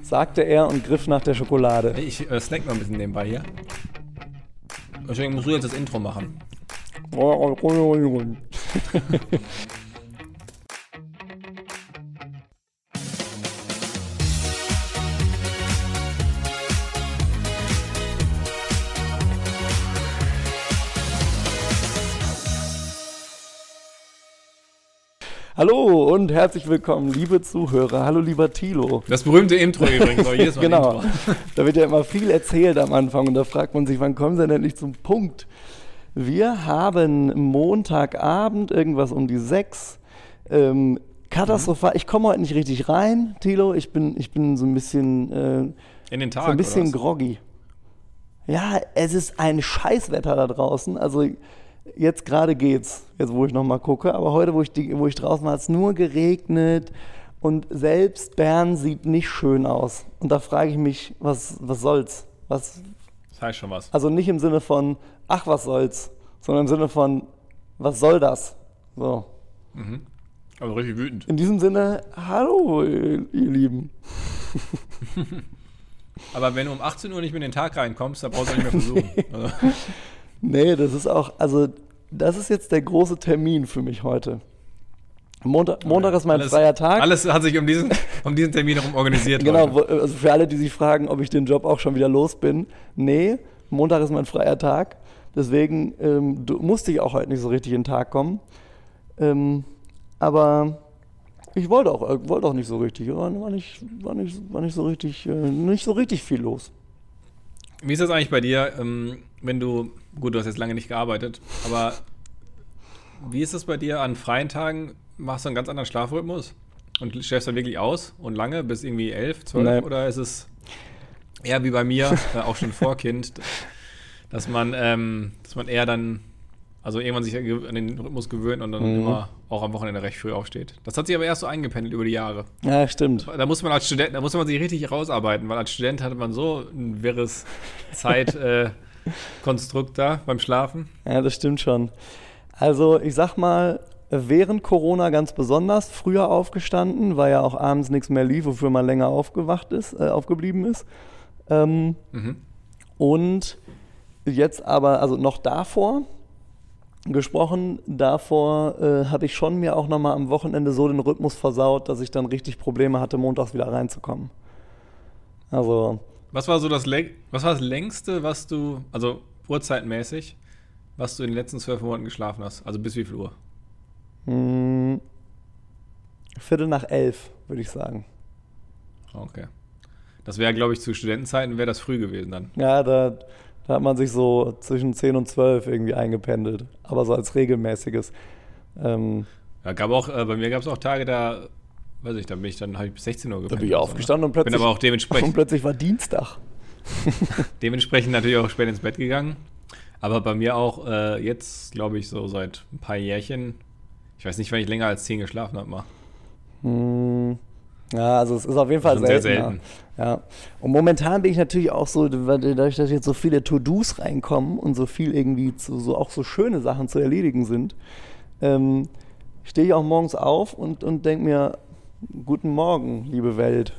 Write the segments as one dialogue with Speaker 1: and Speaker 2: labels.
Speaker 1: sagte er und griff nach der Schokolade.
Speaker 2: Ich äh, snack noch ein bisschen nebenbei hier. Deswegen musst du jetzt das Intro machen.
Speaker 1: herzlich willkommen, liebe Zuhörer. Hallo, lieber Thilo.
Speaker 2: Das berühmte Intro übrigens. auch jedes Mal
Speaker 1: genau.
Speaker 2: Intro.
Speaker 1: Da wird ja immer viel erzählt am Anfang und da fragt man sich, wann kommen sie denn endlich zum Punkt? Wir haben Montagabend, irgendwas um die sechs. Ähm, katastrophal. Ich komme heute nicht richtig rein, Thilo. Ich bin, ich bin so ein bisschen, äh,
Speaker 2: In den Tag.
Speaker 1: so ein bisschen groggy. Ja, es ist ein Scheißwetter da draußen. Also jetzt gerade geht's, jetzt wo ich nochmal gucke. Aber heute, wo ich, die, wo ich draußen war, hat es nur geregnet. Und selbst Bern sieht nicht schön aus. Und da frage ich mich, was, was soll's? Was,
Speaker 2: Das heißt schon was.
Speaker 1: also nicht im Sinne von, ach, was soll's, sondern im Sinne von, was soll das? So.
Speaker 2: Also richtig wütend.
Speaker 1: In diesem Sinne, hallo, ihr, Lieben.
Speaker 2: Aber wenn du um 18 Uhr nicht mehr in den Tag reinkommst, dann brauchst du nicht mehr versuchen. Also,
Speaker 1: Nee, das ist auch, also, das ist jetzt der große Termin für mich heute. Montag, Montag ist mein
Speaker 2: alles,
Speaker 1: freier Tag.
Speaker 2: Alles hat sich um diesen, um diesen Termin herum organisiert.
Speaker 1: Genau,
Speaker 2: heute.
Speaker 1: also für alle, die sich fragen, ob ich den Job auch schon wieder los bin. Nee, Montag ist mein freier Tag. Deswegen ähm, musste ich auch heute nicht so richtig in den Tag kommen. Ähm, aber ich wollte auch, äh, wollte auch nicht so richtig. War, war, nicht, war, nicht, war nicht so richtig, äh, nicht so richtig viel los.
Speaker 2: Wie ist das eigentlich bei dir, ähm, wenn du, gut, du hast jetzt lange nicht gearbeitet, aber wie ist das bei dir an freien Tagen? Machst du einen ganz anderen Schlafrhythmus und schläfst dann wirklich aus und lange bis irgendwie elf, zwölf?
Speaker 1: Nee.
Speaker 2: Oder ist es eher wie bei mir, äh, auch schon vor Kind, dass man, ähm, dass man eher dann, also irgendwann sich an den Rhythmus gewöhnt und dann
Speaker 1: Mhm.
Speaker 2: immer auch am Wochenende recht früh aufsteht. Das hat sich aber erst so eingependelt über die Jahre.
Speaker 1: Ja, stimmt.
Speaker 2: Da muss man als Student, da muss man sich richtig rausarbeiten, weil als Student hatte man so ein wirres Zeitkonstrukt äh, Konstrukt da beim Schlafen.
Speaker 1: Ja, das stimmt schon. Also ich sag mal, während Corona ganz besonders früher aufgestanden, weil ja auch abends nichts mehr lief, wofür man länger aufgewacht ist, äh, aufgeblieben ist. Ähm,
Speaker 2: Mhm.
Speaker 1: Und jetzt aber, also noch davor gesprochen, davor äh, hatte ich schon mir auch nochmal am Wochenende so den Rhythmus versaut, dass ich dann richtig Probleme hatte, montags wieder reinzukommen. Also,
Speaker 2: Was war so das, was war das längste, was du, also uhrzeitmäßig, was du in den letzten zwölf Monaten geschlafen hast? Also bis wie viel Uhr?
Speaker 1: mh, Viertel nach elf, würde ich sagen.
Speaker 2: Okay. Das wäre, glaube ich, zu Studentenzeiten wäre das früh gewesen dann.
Speaker 1: Ja, da, da hat man sich so zwischen 10 und 12 irgendwie eingependelt. Aber so als regelmäßiges. Ähm,
Speaker 2: Ja, gab auch, äh, bei mir gab es auch Tage, da, weiß ich, da bin ich dann, habe ich bis 16 Uhr
Speaker 1: da
Speaker 2: gepennt
Speaker 1: bin ich
Speaker 2: ne?
Speaker 1: aufgestanden und
Speaker 2: Bin
Speaker 1: plötzlich,
Speaker 2: aber auch
Speaker 1: und
Speaker 2: dementsprechend,
Speaker 1: plötzlich war Dienstag.
Speaker 2: dementsprechend natürlich auch spät ins Bett gegangen. Aber bei mir auch äh, jetzt, glaube ich, so seit ein paar Jährchen. Ich weiß nicht, wann ich länger als 10 geschlafen habe. mal.
Speaker 1: Hm, ja, also es ist auf jeden Fall
Speaker 2: Schon sehr
Speaker 1: selten.
Speaker 2: selten.
Speaker 1: Ja. Und momentan bin ich natürlich auch so, weil dadurch, dass jetzt so viele To-Dos reinkommen und so viel irgendwie zu, so auch so schöne Sachen zu erledigen sind, ähm, stehe ich auch morgens auf und, und denke mir, guten Morgen, liebe Welt.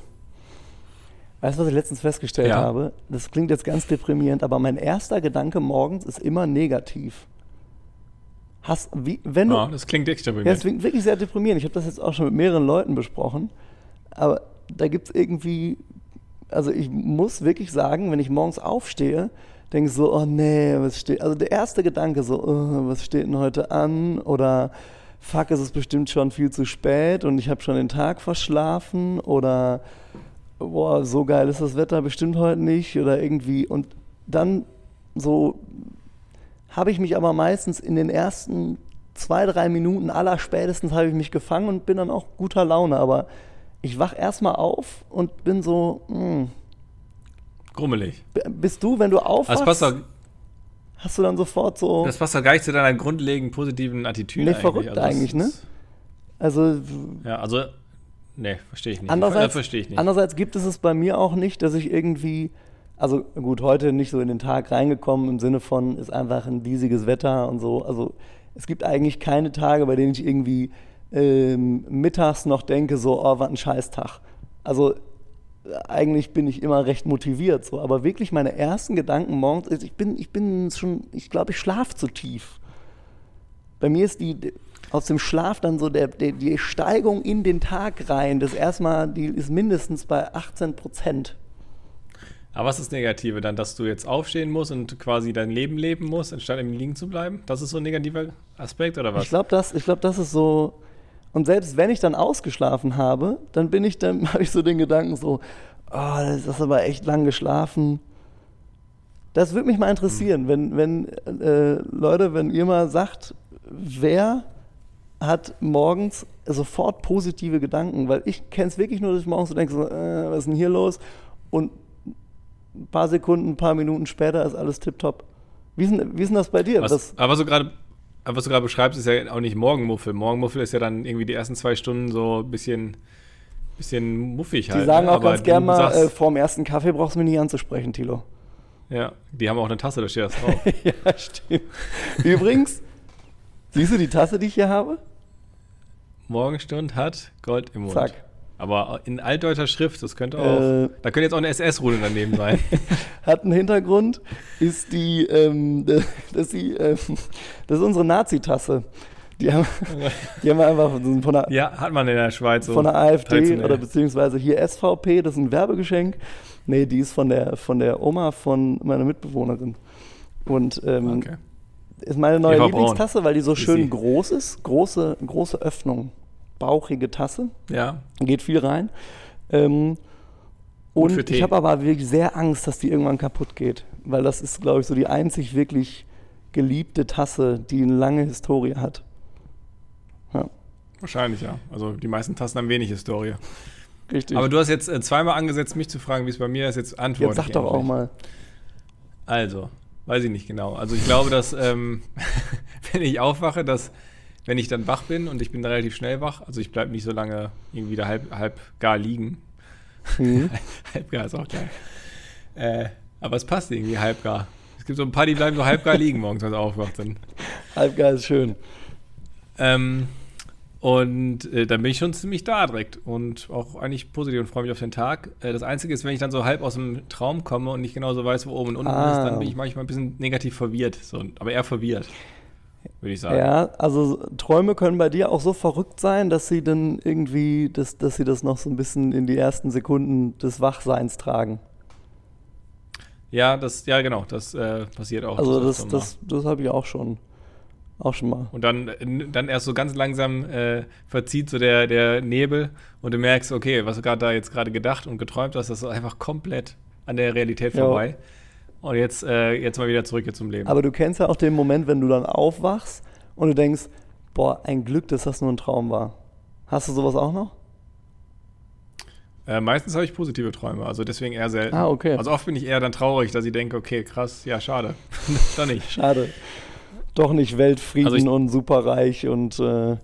Speaker 1: Weißt du, was ich letztens festgestellt
Speaker 2: Ja.
Speaker 1: habe? Das klingt jetzt ganz deprimierend, aber mein erster Gedanke morgens ist immer negativ. Hast, wie, wenn du,
Speaker 2: Ja, das klingt echt
Speaker 1: ja,
Speaker 2: deprimierend.
Speaker 1: es klingt wirklich sehr deprimierend. Ich habe das jetzt auch schon mit mehreren Leuten besprochen. Aber da gibt es irgendwie, also ich muss wirklich sagen, wenn ich morgens aufstehe, denke ich so, oh nee, was steht, also der erste Gedanke so, oh, was steht denn heute an? Oder fuck, es ist bestimmt schon viel zu spät und ich habe schon den Tag verschlafen oder boah, so geil ist das Wetter bestimmt heute nicht oder irgendwie und dann so habe ich mich aber meistens in den ersten zwei, drei Minuten aller spätestens habe ich mich gefangen und bin dann auch guter Laune. Aber ich wach erstmal auf und bin so, hm.
Speaker 2: Grummelig.
Speaker 1: Bist du, wenn du
Speaker 2: Das
Speaker 1: aufwachst,
Speaker 2: doch,
Speaker 1: hast du dann sofort so,
Speaker 2: das passt doch gar nicht zu deiner grundlegend positiven Attitüde.
Speaker 1: Nee,
Speaker 2: eigentlich.
Speaker 1: verrückt
Speaker 2: das
Speaker 1: eigentlich, ne? also
Speaker 2: Ja, also, nee, verstehe ich nicht.
Speaker 1: Andererseits,
Speaker 2: verstehe ich nicht.
Speaker 1: andererseits gibt es es bei mir auch nicht, dass ich irgendwie, also gut, heute nicht so in den Tag reingekommen im Sinne von, ist einfach ein diesiges Wetter und so. Also es gibt eigentlich keine Tage, bei denen ich irgendwie ähm, mittags noch denke, so, oh, was ein Scheißtag. Also eigentlich bin ich immer recht motiviert, so, aber wirklich meine ersten Gedanken morgens, also ich bin, ich bin schon, ich glaube, ich schlafe zu tief. Bei mir ist die aus dem Schlaf dann so der, der, die Steigung in den Tag rein, das erstmal, die ist mindestens bei 18 Prozent.
Speaker 2: Aber was ist das Negative dann, dass du jetzt aufstehen musst und quasi dein Leben leben musst, anstatt im Liegen zu bleiben? Das ist so ein negativer Aspekt oder was?
Speaker 1: Ich glaube, das, glaub, das ist so. Und selbst wenn ich dann ausgeschlafen habe, dann bin ich, dann habe ich so den Gedanken so, oh, das ist aber echt lang geschlafen. Das würde mich mal interessieren, wenn, wenn äh, Leute, wenn ihr mal sagt, wer hat morgens sofort positive Gedanken, weil ich kenne es wirklich nur, dass ich morgens so denke, so, äh, was ist denn hier los? Und ein paar Sekunden, ein paar Minuten später ist alles tipptopp. Wie ist, denn, wie ist denn das bei dir?
Speaker 2: Was, aber so gerade was du gerade beschreibst, ist ja auch nicht Morgenmuffel. Morgenmuffel ist ja dann irgendwie die ersten zwei Stunden so ein bisschen, bisschen muffig halt.
Speaker 1: Die sagen ne? auch aber ganz gerne mal, äh, vor dem ersten Kaffee brauchst du mich nicht anzusprechen, Tilo.
Speaker 2: Ja, die haben auch eine Tasse, da steht das drauf.
Speaker 1: ja, stimmt. Übrigens, siehst du die Tasse, die ich hier habe?
Speaker 2: Morgenstund hat Gold im Mund. Zack. Aber in altdeutscher Schrift, das könnte auch. Äh, da könnte jetzt auch eine SS-Rune daneben sein.
Speaker 1: Hat einen Hintergrund, ist die, ähm, dass die, ähm, das ist unsere Nazi-Tasse. Die haben, die haben wir einfach von der,
Speaker 2: Ja, hat man in der Schweiz
Speaker 1: so. Von der AfD oder beziehungsweise hier SVP, das ist ein Werbegeschenk. Nee, die ist von der, von der Oma von meiner Mitbewohnerin. Und ähm, okay. ist meine neue Lieblingstasse, weil die so schön groß ist. Große, große Öffnung bauchige Tasse.
Speaker 2: Ja.
Speaker 1: Geht viel rein. Ähm, und ich habe aber wirklich sehr Angst, dass die irgendwann kaputt geht. Weil das ist, glaube ich, so die einzig wirklich geliebte Tasse, die eine lange Historie hat.
Speaker 2: Ja. Wahrscheinlich, ja. Also die meisten Tassen haben wenig Historie.
Speaker 1: Richtig.
Speaker 2: Aber du hast jetzt äh, zweimal angesetzt, mich zu fragen, wie es bei mir ist. Jetzt antworte
Speaker 1: Jetzt sag doch auch mal.
Speaker 2: Also, weiß ich nicht genau. Also ich glaube, dass ähm, wenn ich aufwache, dass wenn ich dann wach bin und ich bin relativ schnell wach, also ich bleibe nicht so lange irgendwie da halb, halb gar liegen. Mhm. halb gar ist auch geil. Äh, aber es passt irgendwie halb gar. Es gibt so ein paar, die bleiben so halb gar liegen morgens, wenn sie aufwacht sind.
Speaker 1: Halb gar ist schön.
Speaker 2: Ähm, und äh, dann bin ich schon ziemlich da direkt und auch eigentlich positiv und freue mich auf den Tag. Äh, das Einzige ist, wenn ich dann so halb aus dem Traum komme und nicht genau so weiß, wo oben und unten ah. ist, dann bin ich manchmal ein bisschen negativ verwirrt. So, aber eher verwirrt würde ich sagen.
Speaker 1: Ja, also Träume können bei dir auch so verrückt sein, dass sie dann irgendwie, dass, dass sie das noch so ein bisschen in die ersten Sekunden des Wachseins tragen.
Speaker 2: Ja, das, ja genau, das äh, passiert auch.
Speaker 1: Also das, das, das, das habe ich auch schon. Auch schon mal.
Speaker 2: Und dann, dann erst so ganz langsam äh, verzieht so der, der Nebel und du merkst, okay, was du gerade da jetzt gerade gedacht und geträumt hast, das ist einfach komplett an der Realität vorbei. Ja. Und jetzt, äh, jetzt mal wieder zurück zum Leben.
Speaker 1: Aber du kennst ja auch den Moment, wenn du dann aufwachst und du denkst, boah, ein Glück, dass das nur ein Traum war. Hast du sowas auch noch?
Speaker 2: Äh, meistens habe ich positive Träume, also deswegen eher selten.
Speaker 1: Ah, okay.
Speaker 2: Also oft bin ich eher dann traurig, dass ich denke, okay, krass, ja, schade.
Speaker 1: Doch nicht. Schade. Doch nicht Weltfrieden also und superreich und äh,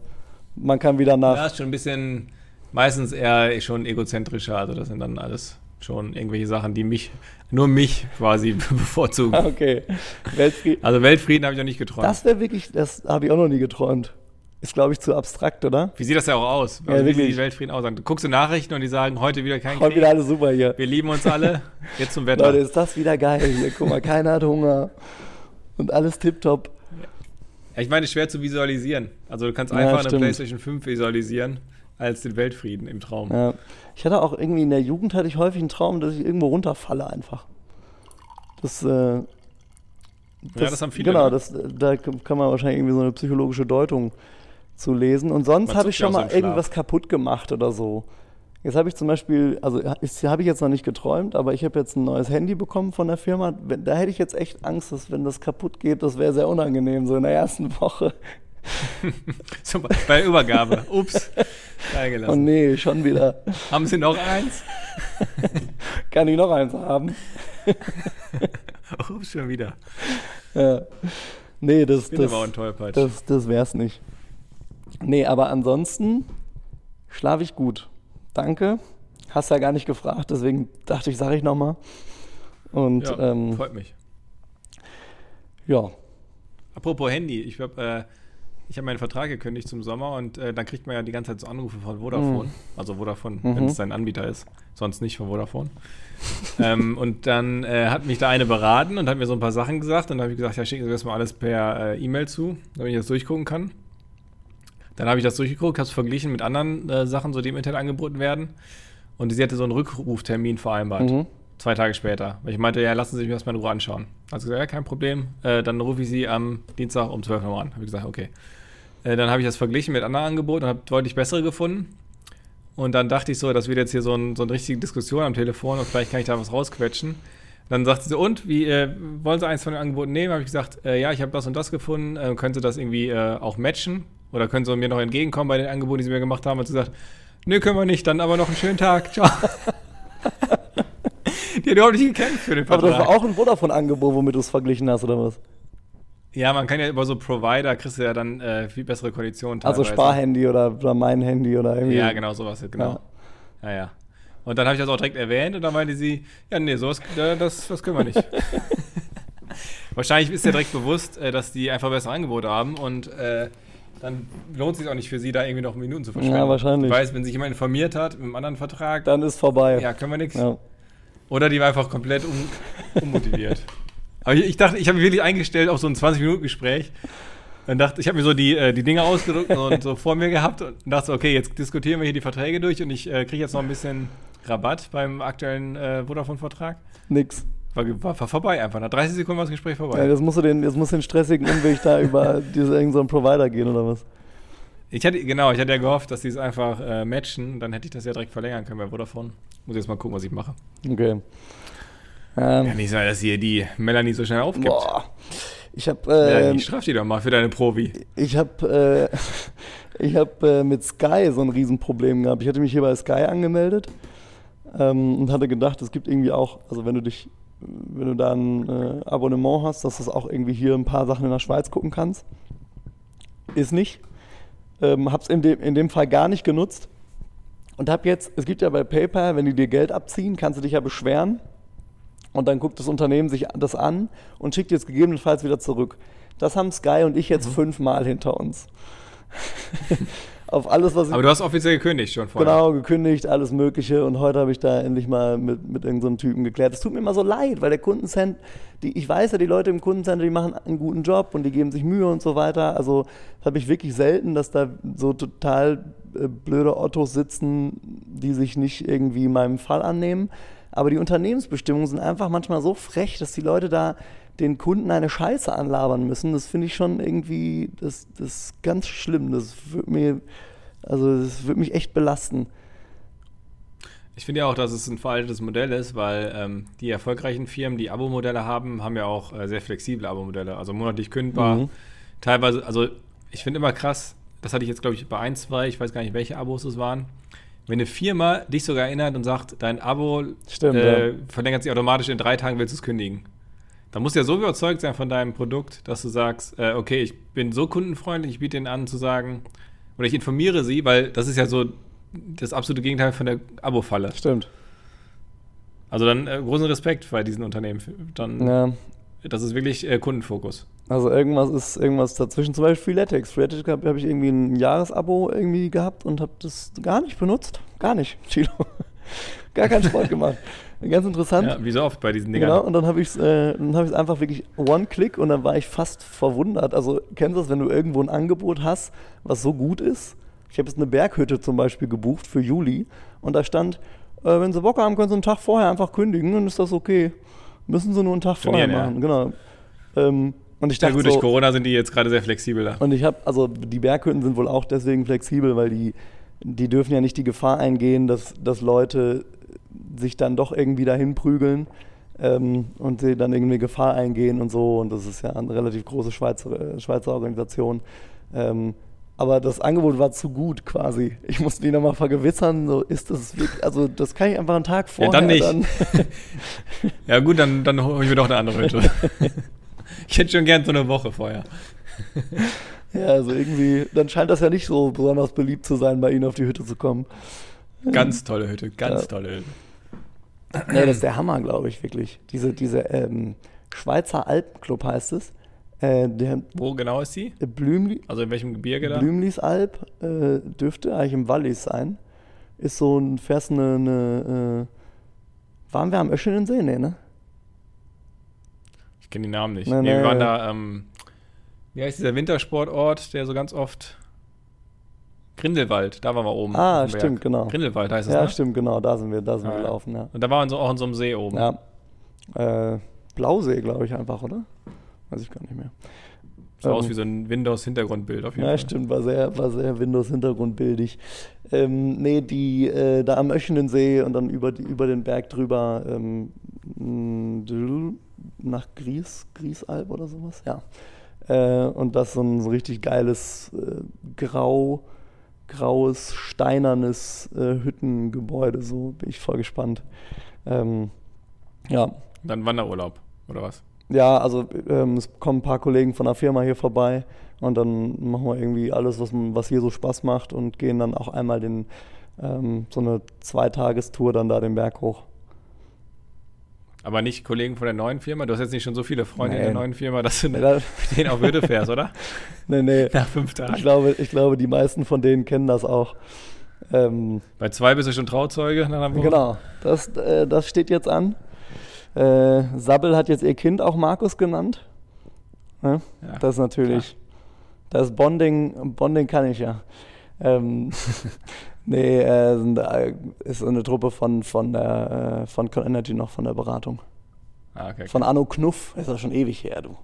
Speaker 1: man kann wieder nach.
Speaker 2: Ja, ist schon ein bisschen, meistens eher schon egozentrischer, also das sind dann alles schon irgendwelche Sachen, die mich, nur mich quasi bevorzugen.
Speaker 1: Okay. Weltfrieden.
Speaker 2: Also Weltfrieden habe ich noch nicht geträumt.
Speaker 1: Das wäre wirklich, das habe ich auch noch nie geträumt. Ist, glaube ich, zu abstrakt, oder?
Speaker 2: Wie sieht das ja auch aus?
Speaker 1: Ja, also,
Speaker 2: wie
Speaker 1: sieht
Speaker 2: die Weltfrieden aus? Du guckst du Nachrichten und die sagen, heute wieder kein
Speaker 1: Heute Krieg. wieder alles super hier.
Speaker 2: Wir lieben uns alle. Jetzt zum Wetter.
Speaker 1: Leute, ist das wieder geil hier. Guck mal, keiner hat Hunger. Und alles tipptopp.
Speaker 2: Ja, ich meine, schwer zu visualisieren. Also du kannst einfach ja, eine PlayStation 5 visualisieren als den Weltfrieden im Traum.
Speaker 1: Ja. Ich hatte auch irgendwie in der Jugend hatte ich häufig einen Traum, dass ich irgendwo runterfalle einfach. Das, äh, das
Speaker 2: ja, das haben viele.
Speaker 1: Genau, das, da kann man wahrscheinlich irgendwie so eine psychologische Deutung zu lesen. Und sonst habe ich schon mal irgendwas kaputt gemacht oder so. Jetzt habe ich zum Beispiel, also habe ich jetzt noch nicht geträumt, aber ich habe jetzt ein neues Handy bekommen von der Firma. Da hätte ich jetzt echt Angst, dass wenn das kaputt geht, das wäre sehr unangenehm, so in der ersten Woche.
Speaker 2: so, bei Übergabe. Ups.
Speaker 1: Oh nee, schon wieder.
Speaker 2: Haben Sie noch eins?
Speaker 1: Kann ich noch eins haben?
Speaker 2: Ups, schon wieder.
Speaker 1: Ja. Nee, das,
Speaker 2: das, das,
Speaker 1: das, das wär's nicht. Nee, aber ansonsten schlafe ich gut. Danke. Hast ja gar nicht gefragt, deswegen dachte ich, sage ich nochmal. Und
Speaker 2: ja,
Speaker 1: ähm,
Speaker 2: freut mich.
Speaker 1: Ja.
Speaker 2: Apropos Handy, ich habe äh, ich habe meinen Vertrag gekündigt zum Sommer und äh, dann kriegt man ja die ganze Zeit so Anrufe von Vodafone.
Speaker 1: Mhm.
Speaker 2: Also Vodafone,
Speaker 1: Mhm.
Speaker 2: wenn es sein Anbieter ist. Sonst nicht von Vodafone. ähm, und dann äh, hat mich da eine beraten und hat mir so ein paar Sachen gesagt. Und dann habe ich gesagt, ja, schicken Sie das mal alles per äh, E-Mail zu, damit ich das durchgucken kann. Dann habe ich das durchgeguckt, habe es verglichen mit anderen äh, Sachen, so die im Internet angeboten werden. Und sie hatte so einen Rückruftermin vereinbart.
Speaker 1: Mhm.
Speaker 2: Zwei Tage später. Ich meinte, ja, lassen Sie sich das mal in Ruhe anschauen. Also gesagt, ja, kein Problem. Äh, dann rufe ich Sie am Dienstag um 12 Uhr an. Habe ich gesagt, okay. Äh, dann habe ich das verglichen mit anderen Angeboten und habe deutlich bessere gefunden. Und dann dachte ich so, das wird jetzt hier so, ein, so eine richtige Diskussion am Telefon und vielleicht kann ich da was rausquetschen. Dann sagte sie und, wie, äh, wollen Sie eins von den Angeboten nehmen? Habe ich gesagt, äh, ja, ich habe das und das gefunden. Äh, können Sie das irgendwie äh, auch matchen? Oder können Sie mir noch entgegenkommen bei den Angeboten, die Sie mir gemacht haben? Und sie sagt, nö, können wir nicht, dann aber noch einen schönen Tag. Ciao. die hat überhaupt nicht gekämpft für den
Speaker 1: Aber
Speaker 2: Vertrag.
Speaker 1: das war auch ein Vodafone-Angebot, womit du es verglichen hast, oder was?
Speaker 2: Ja, man kann ja über so Provider kriegst du ja dann äh, viel bessere Konditionen.
Speaker 1: Also
Speaker 2: teilweise.
Speaker 1: Sparhandy oder, oder mein Handy oder irgendwie.
Speaker 2: Ja, genau, sowas, genau. Ja, ja. Und dann habe ich das auch direkt erwähnt und dann meinte sie, ja, nee, sowas, das, das können wir nicht. Wahrscheinlich ist ja direkt bewusst, äh, dass die einfach bessere Angebote haben und äh, dann lohnt es sich auch nicht für sie, da irgendwie noch Minuten zu verschwenden.
Speaker 1: Ja, wahrscheinlich.
Speaker 2: Ich weiß, wenn sich jemand informiert hat mit einem anderen Vertrag,
Speaker 1: Dann ist vorbei.
Speaker 2: ja, können wir nichts.
Speaker 1: Ja.
Speaker 2: Oder die war einfach komplett un unmotiviert. Aber ich, ich dachte, ich habe mich wirklich eingestellt auf so ein 20-Minuten-Gespräch. Dann dachte ich, habe mir so die, äh, die Dinge ausgedrückt und so vor mir gehabt und dachte, okay, jetzt diskutieren wir hier die Verträge durch und ich äh, kriege jetzt noch ein bisschen Rabatt beim aktuellen äh, Vodafone-Vertrag. War,
Speaker 1: Nix.
Speaker 2: war, war vorbei einfach. Nach 30 Sekunden war das Gespräch vorbei.
Speaker 1: Ja, jetzt musst du den, jetzt musst du den stressigen Umweg da über diese, irgendeinen so einen Provider gehen oder was?
Speaker 2: Ich hatte, genau, ich hatte ja gehofft, dass die es einfach äh, matchen. Dann hätte ich das ja direkt verlängern können bei Vodafone. Muss jetzt mal gucken, was ich mache.
Speaker 1: Okay. Ähm,
Speaker 2: Ja, nicht so, dass hier die Melanie so schnell aufgibt.
Speaker 1: boah. Ich habe
Speaker 2: Melanie,
Speaker 1: äh,
Speaker 2: straf die doch mal für deine Provi.
Speaker 1: ich habe äh, ich hab, äh, mit Sky so ein Riesenproblem gehabt. Ich hatte mich hier bei Sky angemeldet ähm, und hatte gedacht, es gibt irgendwie auch, also wenn du dich, wenn du da ein äh, Abonnement hast, dass du auch irgendwie hier ein paar Sachen in der Schweiz gucken kannst. Ist nicht. Ähm, hab's in dem, in dem Fall gar nicht genutzt. Und hab jetzt, es gibt ja bei PayPal, wenn die dir Geld abziehen, kannst du dich ja beschweren. Und dann guckt das Unternehmen sich das an und schickt dir es gegebenenfalls wieder zurück. Das haben Sky und ich
Speaker 2: Mhm.
Speaker 1: jetzt fünfmal hinter uns. Auf alles, was ich
Speaker 2: Aber du hast offiziell gekündigt schon vorher.
Speaker 1: Genau, gekündigt, alles Mögliche. Und heute habe ich da endlich mal mit, mit irgendeinem so Typen geklärt. Es tut mir immer so leid, weil der Kundencenter, die, ich weiß ja, die Leute im Kundencenter, die machen einen guten Job und die geben sich Mühe und so weiter. Also habe ich wirklich selten, dass da so total äh, blöde Ottos sitzen, die sich nicht irgendwie meinem Fall annehmen. Aber die Unternehmensbestimmungen sind einfach manchmal so frech, dass die Leute da den Kunden eine Scheiße anlabern müssen. Das finde ich schon irgendwie, das, das ist ganz schlimm. Das wird mir, also das wird mich echt belasten.
Speaker 2: Ich finde ja auch, dass es ein veraltetes Modell ist, weil ähm, die erfolgreichen Firmen, die Abo-Modelle haben, haben ja auch äh, sehr flexible Abo-Modelle. Also monatlich kündbar.
Speaker 1: Mhm.
Speaker 2: Teilweise, also ich finde immer krass, das hatte ich jetzt, glaube ich, bei ein, zwei, ich weiß gar nicht, welche Abos es waren. Wenn eine Firma dich sogar erinnert und sagt, dein Abo
Speaker 1: Stimmt,
Speaker 2: äh,
Speaker 1: ja.
Speaker 2: verlängert sich automatisch in drei Tagen, willst du es kündigen. Dann musst du ja so überzeugt sein von deinem Produkt, dass du sagst, äh, okay, ich bin so kundenfreundlich, ich biete ihnen an zu sagen, oder ich informiere sie, weil das ist ja so das absolute Gegenteil von der Abo-Falle.
Speaker 1: Stimmt.
Speaker 2: Also dann äh, großen Respekt bei diesen Unternehmen. Dann,
Speaker 1: Ja.
Speaker 2: Das ist wirklich äh, Kundenfokus.
Speaker 1: Also irgendwas ist irgendwas dazwischen. Zum Beispiel Freeletics. Freeletics habe hab ich irgendwie ein Jahresabo irgendwie gehabt und habe das gar nicht benutzt. Gar nicht, Chilo. gar keinen Sport gemacht. Ganz interessant.
Speaker 2: Ja, wie so oft bei diesen Dingern.
Speaker 1: Genau, und dann habe ich es äh, dann hab einfach wirklich One-Click und dann war ich fast verwundert. Also, kennst du das, wenn du irgendwo ein Angebot hast, was so gut ist? Ich habe jetzt eine Berghütte zum Beispiel gebucht für Juli und da stand, äh, wenn Sie Bock haben, können Sie einen Tag vorher einfach kündigen, dann ist das okay. Müssen Sie nur einen Tag vorher
Speaker 2: Stornieren, ja.
Speaker 1: machen, genau. Ähm, und ich
Speaker 2: Ja
Speaker 1: dachte
Speaker 2: gut, durch
Speaker 1: so,
Speaker 2: Corona sind die jetzt gerade sehr flexibel da.
Speaker 1: und ich habe, also die Berghütten sind wohl auch deswegen flexibel, weil die, die dürfen ja nicht die Gefahr eingehen, dass, dass Leute sich dann doch irgendwie dahin prügeln ähm, und sie dann irgendwie Gefahr eingehen und so. Und das ist ja eine relativ große Schweizer, äh, Schweizer Organisation. Ähm, aber das Angebot war zu gut quasi. Ich musste die nochmal vergewissern, so ist das wirklich, also das kann ich einfach einen Tag
Speaker 2: Ja,
Speaker 1: vorher
Speaker 2: dann nicht. Ja gut, dann, dann hole ich mir doch eine andere Hütte. ich hätte schon gern so eine Woche vorher.
Speaker 1: Ja, also irgendwie, dann scheint das ja nicht so besonders beliebt zu sein, bei ihnen auf die Hütte zu kommen.
Speaker 2: Ganz tolle Hütte, ganz
Speaker 1: Ja.
Speaker 2: tolle Hütte.
Speaker 1: Nee, das ist der Hammer, glaube ich, wirklich. Diese, diese ähm, Schweizer Alpenclub heißt es. Äh,
Speaker 2: Wo genau ist die?
Speaker 1: Blümli,
Speaker 2: Also in welchem Gebirge da?
Speaker 1: Blümlisalb äh, dürfte eigentlich im Wallis sein. Ist so ein, fährst eine, eine äh, waren wir am Öschelensee? Nee, ne?
Speaker 2: Ich kenne die Namen nicht.
Speaker 1: Nee,
Speaker 2: Nee, wir waren da, ähm, wie heißt dieser Wintersportort, der so ganz oft. Grindelwald, da waren wir oben.
Speaker 1: Ah, stimmt, genau.
Speaker 2: Grindelwald heißt es,
Speaker 1: Ja,
Speaker 2: ne?
Speaker 1: stimmt, genau, da sind wir, da sind
Speaker 2: Ah,
Speaker 1: wir
Speaker 2: ja.
Speaker 1: gelaufen, ja.
Speaker 2: Und da waren wir so auch in so einem See oben.
Speaker 1: Ja. Äh, Blausee, glaube ich, einfach, oder? Weiß ich gar nicht mehr.
Speaker 2: Sah aus
Speaker 1: Ähm,
Speaker 2: wie so ein Windows-Hintergrundbild auf jeden
Speaker 1: Ja,
Speaker 2: Fall.
Speaker 1: stimmt, war sehr, war sehr Windows-Hintergrundbildig. Ähm, nee, die äh, da am Öschenensee und dann über, über den Berg drüber ähm, nach Gries, Griesalb oder sowas, ja. Äh, und das so ein so richtig geiles äh, grau, graues, steinernes äh, Hüttengebäude, so bin ich voll gespannt. Ähm, ja,
Speaker 2: Dann Wanderurlaub, oder was?
Speaker 1: ja, also ähm, es kommen ein paar Kollegen von der Firma hier vorbei und dann machen wir irgendwie alles, was, was hier so Spaß macht und gehen dann auch einmal den, ähm, so eine Zweitagestour dann da den Berg hoch.
Speaker 2: Aber nicht Kollegen von der neuen Firma? Du hast jetzt nicht schon so viele Freunde in
Speaker 1: Nee.
Speaker 2: der neuen Firma, dass du mit denen auf Hürde fährst, oder?
Speaker 1: nee, nee.
Speaker 2: Nach fünf
Speaker 1: Ich
Speaker 2: Tagen.
Speaker 1: glaube, ich glaube, die meisten von denen kennen das auch. Ähm,
Speaker 2: Bei zwei bist du schon Trauzeuge
Speaker 1: genau, das, äh, das steht jetzt an. Äh, Sabbel hat jetzt ihr Kind auch Markus genannt. Ne?
Speaker 2: Ja.
Speaker 1: Das ist natürlich, das Bonding, Bonding kann ich ja. Ähm, nee, äh, sind, äh, ist so eine Truppe von, von, der, äh, von Con Energy noch von der Beratung.
Speaker 2: Ah, okay.
Speaker 1: Von Anno Knuff, ist das schon ewig her, du.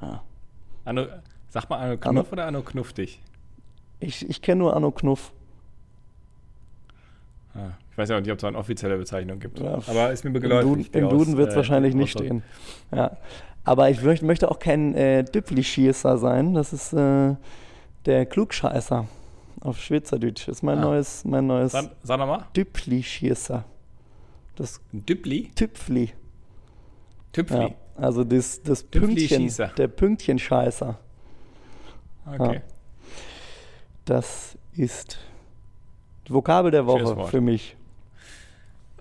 Speaker 1: Ja.
Speaker 2: Anno, sag mal Anno Knuff oder Anno Knuffdig?
Speaker 1: Ich, ich kenne nur Anno Knuff.
Speaker 2: Ah, ich weiß ja auch nicht, ob es da eine offizielle Bezeichnung gibt.
Speaker 1: Ja,
Speaker 2: Aber ist mir die
Speaker 1: im Duden wird es
Speaker 2: äh,
Speaker 1: wahrscheinlich nicht stehen. Ja. Aber ich möchte, möchte auch kein äh, Düppli-Schießer sein. Das ist äh, der Klugscheißer auf Schweizerdeutsch. Das ist mein
Speaker 2: Ah.
Speaker 1: neues, mein neues
Speaker 2: Sag, sag nochmal.
Speaker 1: Düppli-Schießer. Das
Speaker 2: Düppli?
Speaker 1: Tüpfli.
Speaker 2: Tüpfli.
Speaker 1: Ja, also das, das Pünktchen, der Pünktchenscheißer.
Speaker 2: Okay.
Speaker 1: Das ist die Vokabel der Woche für mich.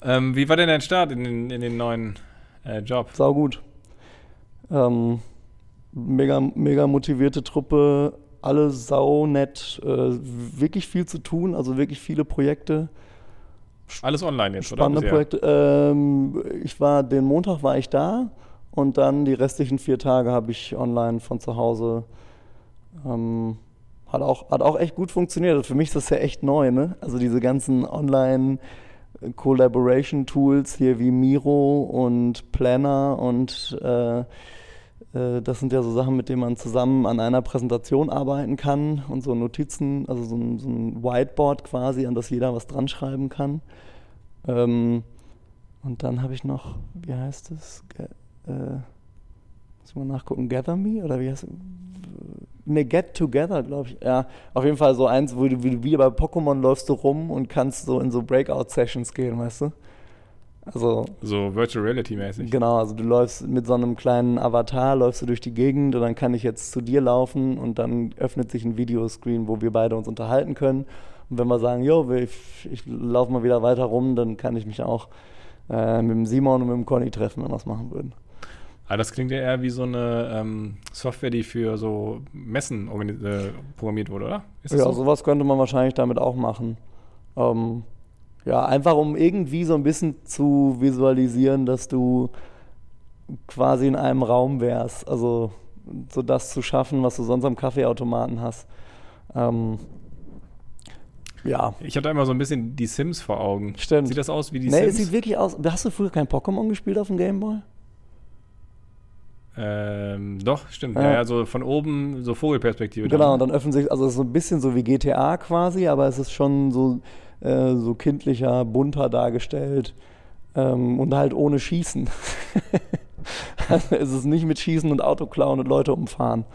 Speaker 2: Ähm, wie war denn dein Start in den, in den neuen äh, Job?
Speaker 1: Sau gut. Ähm, mega, mega motivierte Truppe, alle sau nett, äh, wirklich viel zu tun, also wirklich viele Projekte,
Speaker 2: Alles online jetzt,
Speaker 1: spannende
Speaker 2: oder?
Speaker 1: Projekte. Ähm, ich war, den Montag war ich da und dann die restlichen vier Tage habe ich online von zu Hause. Ähm, hat, auch, hat auch echt gut funktioniert. Für mich ist das ja echt neu, ne? Also diese ganzen Online- Collaboration-Tools hier wie Miro und Planner und äh, äh, das sind ja so Sachen, mit denen man zusammen an einer Präsentation arbeiten kann und so Notizen, also so ein, so ein Whiteboard quasi, an das jeder was dran schreiben kann. Ähm, und dann habe ich noch, wie heißt es? Ge äh, muss ich mal nachgucken, Gather Me oder wie heißt es? Ne, Get Together, glaube ich. Ja, auf jeden Fall so eins, wo du wie, wie bei Pokémon läufst du rum und kannst so in so Breakout-Sessions gehen, weißt du? Also,
Speaker 2: So Virtual Reality mäßig.
Speaker 1: Genau, also du läufst mit so einem kleinen Avatar, läufst du durch die Gegend und dann kann ich jetzt zu dir laufen und dann öffnet sich ein Videoscreen, wo wir beide uns unterhalten können. Und wenn wir sagen, jo, ich, ich laufe mal wieder weiter rum, dann kann ich mich auch äh, mit dem Simon und mit dem Conny treffen, wenn wir das machen würden.
Speaker 2: Aber das klingt ja eher wie so eine ähm, Software, die für so Messen äh, programmiert wurde, oder?
Speaker 1: Ja,
Speaker 2: so?
Speaker 1: sowas könnte man wahrscheinlich damit auch machen. Ähm, ja, einfach um irgendwie so ein bisschen zu visualisieren, dass du quasi in einem Raum wärst. Also so das zu schaffen, was du sonst am Kaffeeautomaten hast. Ähm, ja.
Speaker 2: Ich hatte immer so ein bisschen die Sims vor Augen.
Speaker 1: Stimmt.
Speaker 2: Sieht das aus wie die
Speaker 1: Nee, es
Speaker 2: Sims?
Speaker 1: sieht wirklich aus. Hast du früher kein Pokémon gespielt auf dem Gameboy?
Speaker 2: ähm, doch, stimmt.
Speaker 1: Ja.
Speaker 2: Ja. ja, so von oben, so Vogelperspektive.
Speaker 1: Genau,
Speaker 2: dann,
Speaker 1: und dann öffnen sich, also es ist so ein bisschen so wie GTA quasi, aber es ist schon so, äh, so kindlicher, bunter dargestellt ähm, und halt ohne Schießen. also es ist nicht mit Schießen und Autoklauen und Leute umfahren.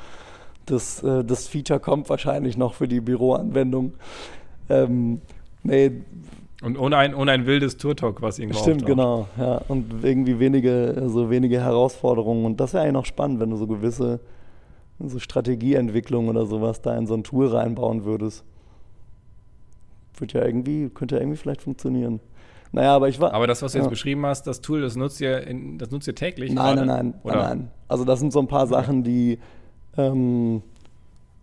Speaker 1: Das, äh, das Feature kommt wahrscheinlich noch für die Büroanwendung. Ähm, nee,
Speaker 2: Und ohne ein, ohne ein wildes Turtok, was irgendwo
Speaker 1: Stimmt,
Speaker 2: auftaucht.
Speaker 1: genau. Ja, und irgendwie wenige, so wenige Herausforderungen. Und das wäre eigentlich noch spannend, wenn du so gewisse so Strategieentwicklung oder sowas da in so ein Tool reinbauen würdest. Wird ja irgendwie, könnte ja irgendwie vielleicht funktionieren. Naja, aber ich war.
Speaker 2: Aber das, was du jetzt
Speaker 1: Ja.
Speaker 2: beschrieben hast, das Tool, das nutzt ihr, in, das nutzt ihr täglich?
Speaker 1: Nein,
Speaker 2: gerade?
Speaker 1: nein, nein,
Speaker 2: Oder?
Speaker 1: nein, nein. Also das sind so ein paar Sachen, die, Ähm,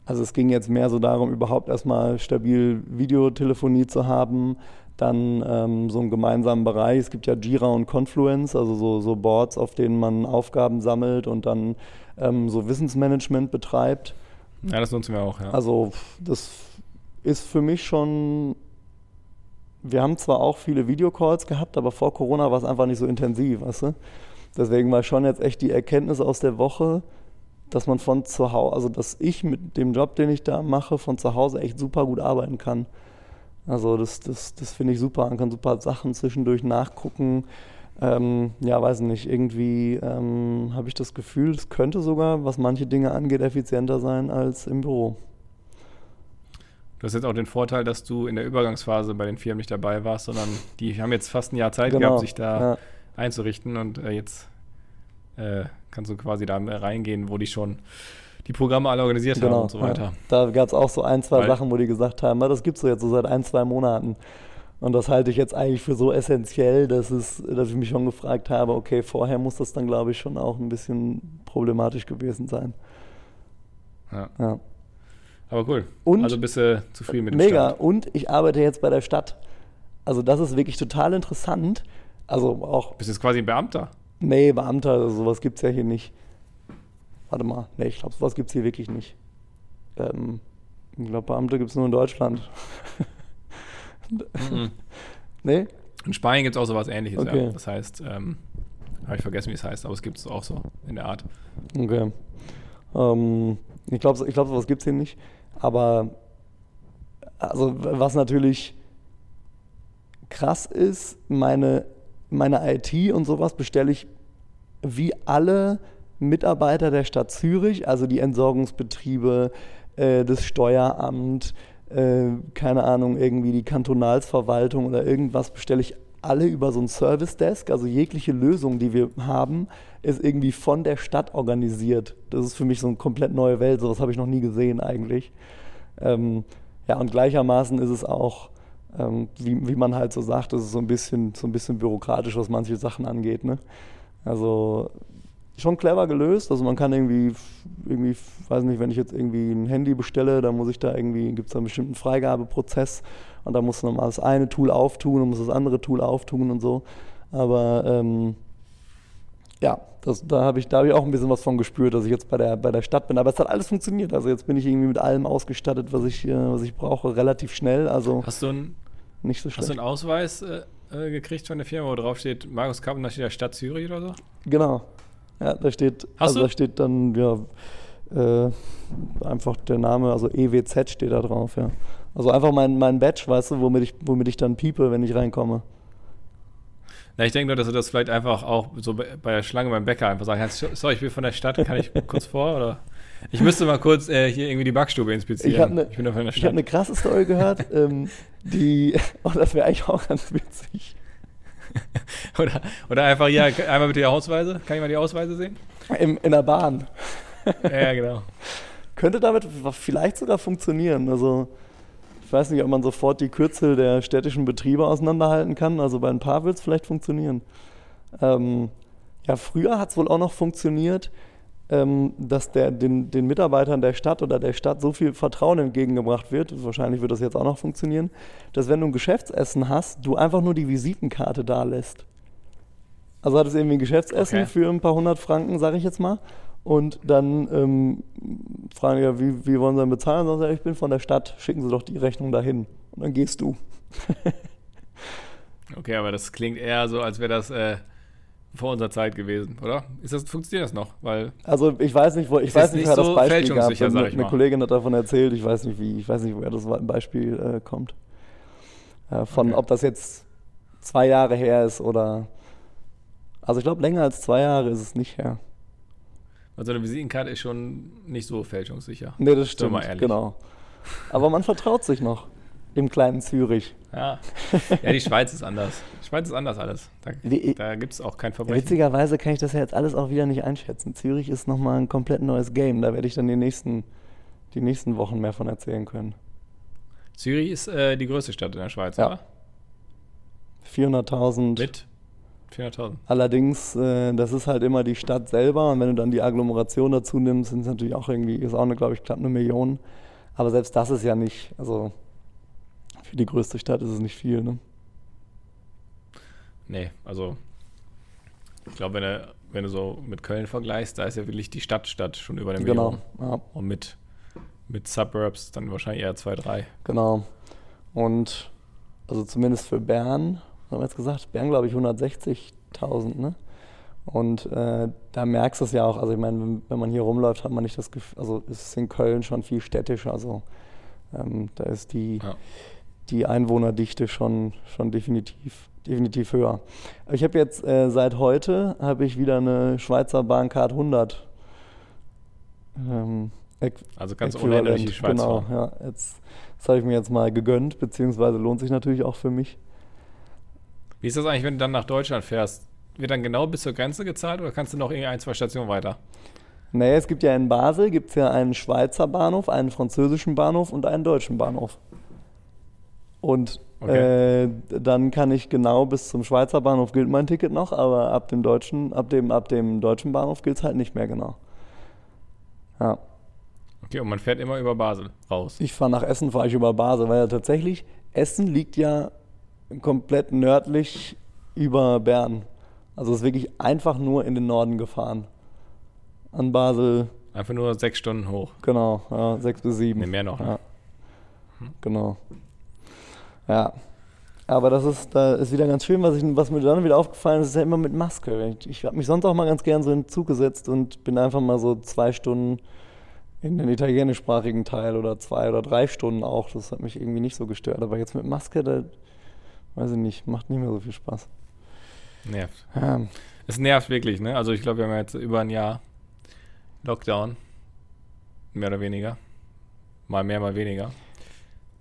Speaker 1: also es ging jetzt mehr so darum, überhaupt erstmal stabil Videotelefonie zu haben, dann ähm, so einen gemeinsamen Bereich. Es gibt ja Jira und Confluence, also so, so Boards, auf denen man Aufgaben sammelt und dann ähm, so Wissensmanagement betreibt.
Speaker 2: Ja, das nutzen wir auch, ja.
Speaker 1: Also das ist für mich schon. Wir haben zwar auch viele Videocalls gehabt, aber vor Corona war es einfach nicht so intensiv, weißt du? Deswegen war schon jetzt echt die Erkenntnis aus der Woche, dass man von zu Hause, also dass ich mit dem Job, den ich da mache, von zu Hause echt super gut arbeiten kann. Also das, das, das finde ich super. Man kann super Sachen zwischendurch nachgucken. Ähm, ja, weiß nicht, irgendwie ähm, habe ich das Gefühl, es könnte sogar, was manche Dinge angeht, effizienter sein als im Büro.
Speaker 2: Du hast jetzt auch den Vorteil, dass du in der Übergangsphase bei den Firmen nicht dabei warst, sondern die haben jetzt fast ein Jahr Zeit
Speaker 1: Genau,
Speaker 2: gehabt, sich da
Speaker 1: ja.
Speaker 2: einzurichten und äh, jetzt äh, kannst du quasi da reingehen, wo die schon die Programme alle organisiert haben und so weiter.
Speaker 1: Ja. Da gab es auch so ein, zwei
Speaker 2: Weil-
Speaker 1: Sachen, wo die gesagt haben, "Na, das gibt's so jetzt so seit ein, zwei Monaten. Und das halte ich jetzt eigentlich für so essentiell, dass, es, dass ich mich schon gefragt habe, okay, vorher muss das dann, glaube ich, schon auch ein bisschen problematisch gewesen sein.
Speaker 2: Ja.
Speaker 1: Ja.
Speaker 2: Aber cool.
Speaker 1: Und-
Speaker 2: also bist du zufrieden mit dem
Speaker 1: Mega.
Speaker 2: Stand?
Speaker 1: Und ich arbeite jetzt bei der Stadt. Also das ist wirklich total interessant. Also auch,
Speaker 2: Bist jetzt quasi ein Beamter?
Speaker 1: nee, Beamter, also sowas gibt es ja hier nicht. Warte mal, nee, ich glaube, sowas gibt es hier wirklich nicht. Ähm, ich glaube, Beamte gibt es nur in Deutschland.
Speaker 2: Mhm.
Speaker 1: Nee?
Speaker 2: In Spanien gibt es auch sowas ähnliches,
Speaker 1: Okay.
Speaker 2: ja. Das heißt, ähm, habe ich vergessen, wie es heißt, aber es gibt es auch so in der Art.
Speaker 1: Okay. Ähm, ich glaube, ich glaub, sowas gibt es hier nicht. Aber also was natürlich krass ist, meine, meine IT und sowas bestelle ich wie alle Mitarbeiter der Stadt Zürich, also die Entsorgungsbetriebe, äh, das Steueramt, äh, keine Ahnung, irgendwie die Kantonalsverwaltung oder irgendwas bestelle ich alle über so ein Service Desk. Also jegliche Lösung, die wir haben, ist irgendwie von der Stadt organisiert. Das ist für mich so eine komplett neue Welt. Sowas habe ich noch nie gesehen eigentlich. Ähm, ja, und gleichermaßen ist es auch, ähm, wie, wie man halt so sagt, es ist so ein bisschen, so ein bisschen bürokratisch, was manche Sachen angeht. Ne? Also schon clever gelöst. Also man kann irgendwie, irgendwie, weiß nicht, wenn ich jetzt irgendwie ein Handy bestelle, dann muss ich da irgendwie, gibt es da einen bestimmten Freigabeprozess und da muss man mal das eine Tool auftun und muss das andere Tool auftun und so. Aber ähm, ja, das, da habe ich, da hab ich auch ein bisschen was von gespürt, dass ich jetzt bei der, bei der Stadt bin. Aber es hat alles funktioniert. Also jetzt bin ich irgendwie mit allem ausgestattet, was ich, äh, was ich brauche, relativ schnell. Also
Speaker 2: Hast du, ein,
Speaker 1: nicht so
Speaker 2: hast du einen Ausweis äh, äh, gekriegt von der Firma, wo drauf steht Markus Kapp und da steht da Stadt Zürich oder so?
Speaker 1: Genau. Ja, da steht,
Speaker 2: Hast
Speaker 1: also
Speaker 2: du?
Speaker 1: da steht dann, ja, äh, einfach der Name, also EWZ steht da drauf, ja. Also einfach mein, mein Badge, weißt du, womit ich, womit ich dann piepe, wenn ich reinkomme.
Speaker 2: Na, ich denke nur, dass du das vielleicht einfach auch so bei der Schlange beim Bäcker einfach sagen kannst, sorry, ich bin von der Stadt, kann ich kurz vor? Oder ich müsste mal kurz äh, hier irgendwie die Backstube inspizieren.
Speaker 1: Ich habe eine
Speaker 2: bin doch von der
Speaker 1: ich hab
Speaker 2: Stadt.
Speaker 1: ne krasse Story gehört, ähm, die, und das wäre eigentlich auch ganz witzig.
Speaker 2: oder, oder einfach hier, einmal bitte die Ausweise. Kann ich mal die Ausweise sehen?
Speaker 1: Im, in der Bahn.
Speaker 2: Ja, ja, genau.
Speaker 1: Könnte damit vielleicht sogar funktionieren. Also, ich weiß nicht, ob man sofort die Kürzel der städtischen Betriebe auseinanderhalten kann. Also bei ein paar wird es vielleicht funktionieren. Ähm, ja, früher hat es wohl auch noch funktioniert, ähm, dass der, den, den Mitarbeitern der Stadt oder der Stadt so viel Vertrauen entgegengebracht wird, wahrscheinlich wird das jetzt auch noch funktionieren, dass wenn du ein Geschäftsessen hast, du einfach nur die Visitenkarte da lässt. Also hat es irgendwie ein Geschäftsessen
Speaker 2: Okay.
Speaker 1: für ein paar hundert Franken, sage ich jetzt mal. Und dann ähm, fragen die ja, wie, wie wollen sie denn bezahlen? Sag ich, ich bin von der Stadt, schicken Sie doch die Rechnung dahin. Und dann gehst du.
Speaker 2: Okay, aber das klingt eher so, als wäre das äh, vor unserer Zeit gewesen, oder? Ist das, funktioniert das noch? Weil
Speaker 1: Also ich weiß nicht, wo ich weiß nicht, wer das
Speaker 2: so
Speaker 1: Beispiel gab.
Speaker 2: sag
Speaker 1: Eine, eine. Kollegin hat davon erzählt, ich weiß nicht wie, ich weiß nicht, woher das Beispiel äh, kommt. Äh, von
Speaker 2: Okay.
Speaker 1: ob das jetzt zwei Jahre her ist oder also ich glaube länger als zwei Jahre ist es nicht her.
Speaker 2: also eine Visitenkarte ist schon nicht so fälschungssicher.
Speaker 1: Nee, das stimmt,
Speaker 2: mal ehrlich.
Speaker 1: genau. Aber man vertraut sich noch im kleinen Zürich.
Speaker 2: Ja. ja, die Schweiz ist anders. Die Schweiz ist anders alles. Da, da gibt es auch kein Verbrechen.
Speaker 1: Witzigerweise kann ich das ja jetzt alles auch wieder nicht einschätzen. Zürich ist nochmal ein komplett neues Game. Da werde ich dann die nächsten, die nächsten Wochen mehr von erzählen können.
Speaker 2: Zürich ist äh, die größte Stadt in der Schweiz,
Speaker 1: Ja.
Speaker 2: oder?
Speaker 1: 400.000.
Speaker 2: Mit 400.000.
Speaker 1: Allerdings, äh, das ist halt immer die Stadt selber und wenn du dann die Agglomeration dazu nimmst, sind es natürlich auch irgendwie, ist auch eine, glaube ich, knapp eine Million. Aber selbst das ist ja nicht, also für die größte Stadt ist es nicht viel, ne?
Speaker 2: Nee, also ich glaube, wenn du, wenn du so mit Köln vergleichst, da ist ja wirklich die Stadtstadt schon über eine Million.
Speaker 1: Genau, ja,
Speaker 2: Und mit, mit Suburbs dann wahrscheinlich eher zwei, drei.
Speaker 1: genau. Und also zumindest für Bern, haben wir jetzt gesagt, Bern glaube ich 160.000, ne? Und äh, da merkst du es ja auch, also ich meine, wenn, wenn man hier rumläuft, hat man nicht das Gefühl, also ist es in Köln schon viel städtischer, also ähm, da ist die,
Speaker 2: Ja.
Speaker 1: Die Einwohnerdichte schon, schon definitiv, definitiv höher. Ich habe jetzt äh, seit heute habe ich wieder eine Schweizer Bahncard 100. Ähm,
Speaker 2: Also ganz ohne Ende durch die Schweiz
Speaker 1: genau, ja. Jetzt, das habe ich mir jetzt mal gegönnt, beziehungsweise lohnt sich natürlich auch für mich.
Speaker 2: Wie ist das eigentlich, wenn du dann nach Deutschland fährst? Wird dann genau bis zur Grenze gezahlt oder kannst du noch irgendwie ein, zwei Stationen weiter?
Speaker 1: Nee, es gibt ja in Basel gibt's ja einen Schweizer Bahnhof, einen französischen Bahnhof und einen deutschen Bahnhof. Und
Speaker 2: Okay.
Speaker 1: äh, dann kann ich genau bis zum Schweizer Bahnhof gilt mein Ticket noch, aber ab dem deutschen, ab dem, ab dem deutschen Bahnhof gilt es halt nicht mehr genau. Ja.
Speaker 2: Okay, und man fährt immer über Basel raus.
Speaker 1: Ich fahre nach Essen, fahre ich über Basel, weil ja tatsächlich Essen liegt ja komplett nördlich über Bern. Also es ist wirklich einfach nur in den Norden gefahren. An Basel,
Speaker 2: Einfach nur sechs Stunden hoch.
Speaker 1: genau, ja, sechs bis sieben.
Speaker 2: Nee, mehr noch. Ne?
Speaker 1: Ja. Genau. Ja. Aber das ist, da ist wieder ganz schön, was, ich, was mir dann wieder aufgefallen ist, ist ja immer mit Maske. Ich, ich habe mich sonst auch mal ganz gern so in den Zug gesetzt und bin einfach mal so zwei Stunden in den italienischsprachigen Teil oder zwei oder drei Stunden auch. Das hat mich irgendwie nicht so gestört. Aber jetzt mit Maske, da weiß ich nicht, macht nicht mehr so viel Spaß.
Speaker 2: Nervt.
Speaker 1: Ja,
Speaker 2: Es nervt wirklich, ne? Also ich glaube, wir haben jetzt über ein Jahr Lockdown. Mehr oder weniger. Mal mehr, mal weniger.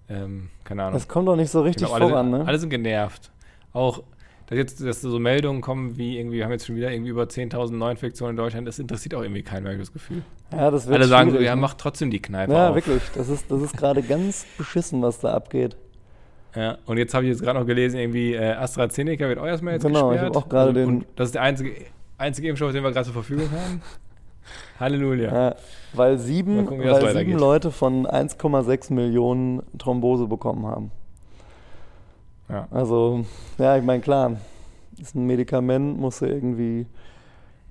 Speaker 2: Ähm, keine Ahnung.
Speaker 1: das kommt doch nicht so richtig
Speaker 2: Genau, alle,
Speaker 1: voran,
Speaker 2: sind,
Speaker 1: ne?
Speaker 2: alle sind genervt. Auch, dass jetzt dass so Meldungen kommen wie irgendwie, wir haben jetzt schon wieder irgendwie über 10.000 Neuinfektionen in Deutschland, das interessiert auch irgendwie keinen mehr, ich das Gefühl.
Speaker 1: Ja, das wird
Speaker 2: Alle sagen so, ja,
Speaker 1: ne?
Speaker 2: mach trotzdem die Kneipe
Speaker 1: Ja,
Speaker 2: auf.
Speaker 1: wirklich. Das ist, das ist gerade ganz beschissen, was da abgeht.
Speaker 2: Ja, und jetzt habe ich jetzt gerade noch gelesen, irgendwie äh, AstraZeneca wird auch erstmal jetzt
Speaker 1: Genau, ich
Speaker 2: gesperrt.
Speaker 1: hab auch gerade
Speaker 2: und,
Speaker 1: den-
Speaker 2: das ist der einzige, einzige Impfstoff, den wir gerade zur Verfügung haben. Halleluja.
Speaker 1: Ja, weil sieben,
Speaker 2: gucken,
Speaker 1: weil sieben. Leute von 1,6 Millionen Thrombose bekommen haben.
Speaker 2: Ja.
Speaker 1: Also, ja, ich meine, klar, ist ein Medikament, musst du irgendwie,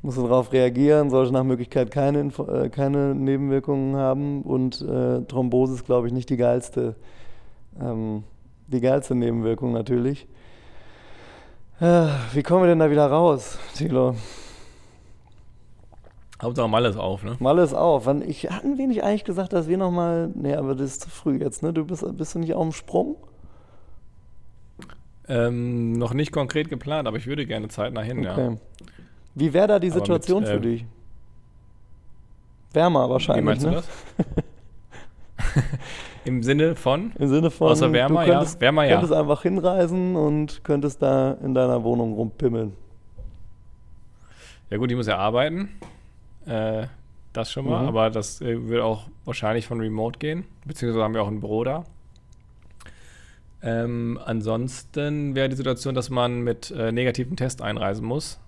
Speaker 1: musst du darauf reagieren, sollte nach Möglichkeit keine, Info- äh, keine Nebenwirkungen haben und äh, Thrombose ist, glaube ich, nicht die geilste, ähm, die geilste Nebenwirkung natürlich. Äh, wie kommen wir denn da wieder raus, Thilo?
Speaker 2: Hauptsache mal alles auf, ne?
Speaker 1: Mal ist auf. Ich, hatten wir nicht eigentlich gesagt, dass wir nochmal. Nee, aber das ist zu früh jetzt, ne? Du bist, bist du nicht auf dem Sprung?
Speaker 2: Ähm, noch nicht konkret geplant, aber ich würde gerne zeitnah hin, ja.
Speaker 1: Okay. Wie wäre da die
Speaker 2: Aber mit,
Speaker 1: Situation für
Speaker 2: äh,
Speaker 1: dich? Wärmer
Speaker 2: Wie
Speaker 1: wahrscheinlich,
Speaker 2: meinst du
Speaker 1: ne?
Speaker 2: das? Im Sinne von?
Speaker 1: Im Sinne von,
Speaker 2: Außer wärmer,
Speaker 1: du
Speaker 2: ja.
Speaker 1: könntest,
Speaker 2: Wärmer, ja.
Speaker 1: könntest einfach hinreisen und könntest da in deiner Wohnung rumpimmeln.
Speaker 2: Ja gut, ich muss ja arbeiten. Äh, das schon mal,
Speaker 1: Mhm.
Speaker 2: aber das äh, wird auch wahrscheinlich von Remote gehen. Beziehungsweise haben wir auch ein Büro da. Ähm, ansonsten wäre die Situation, dass man mit äh, negativem Test einreisen muss.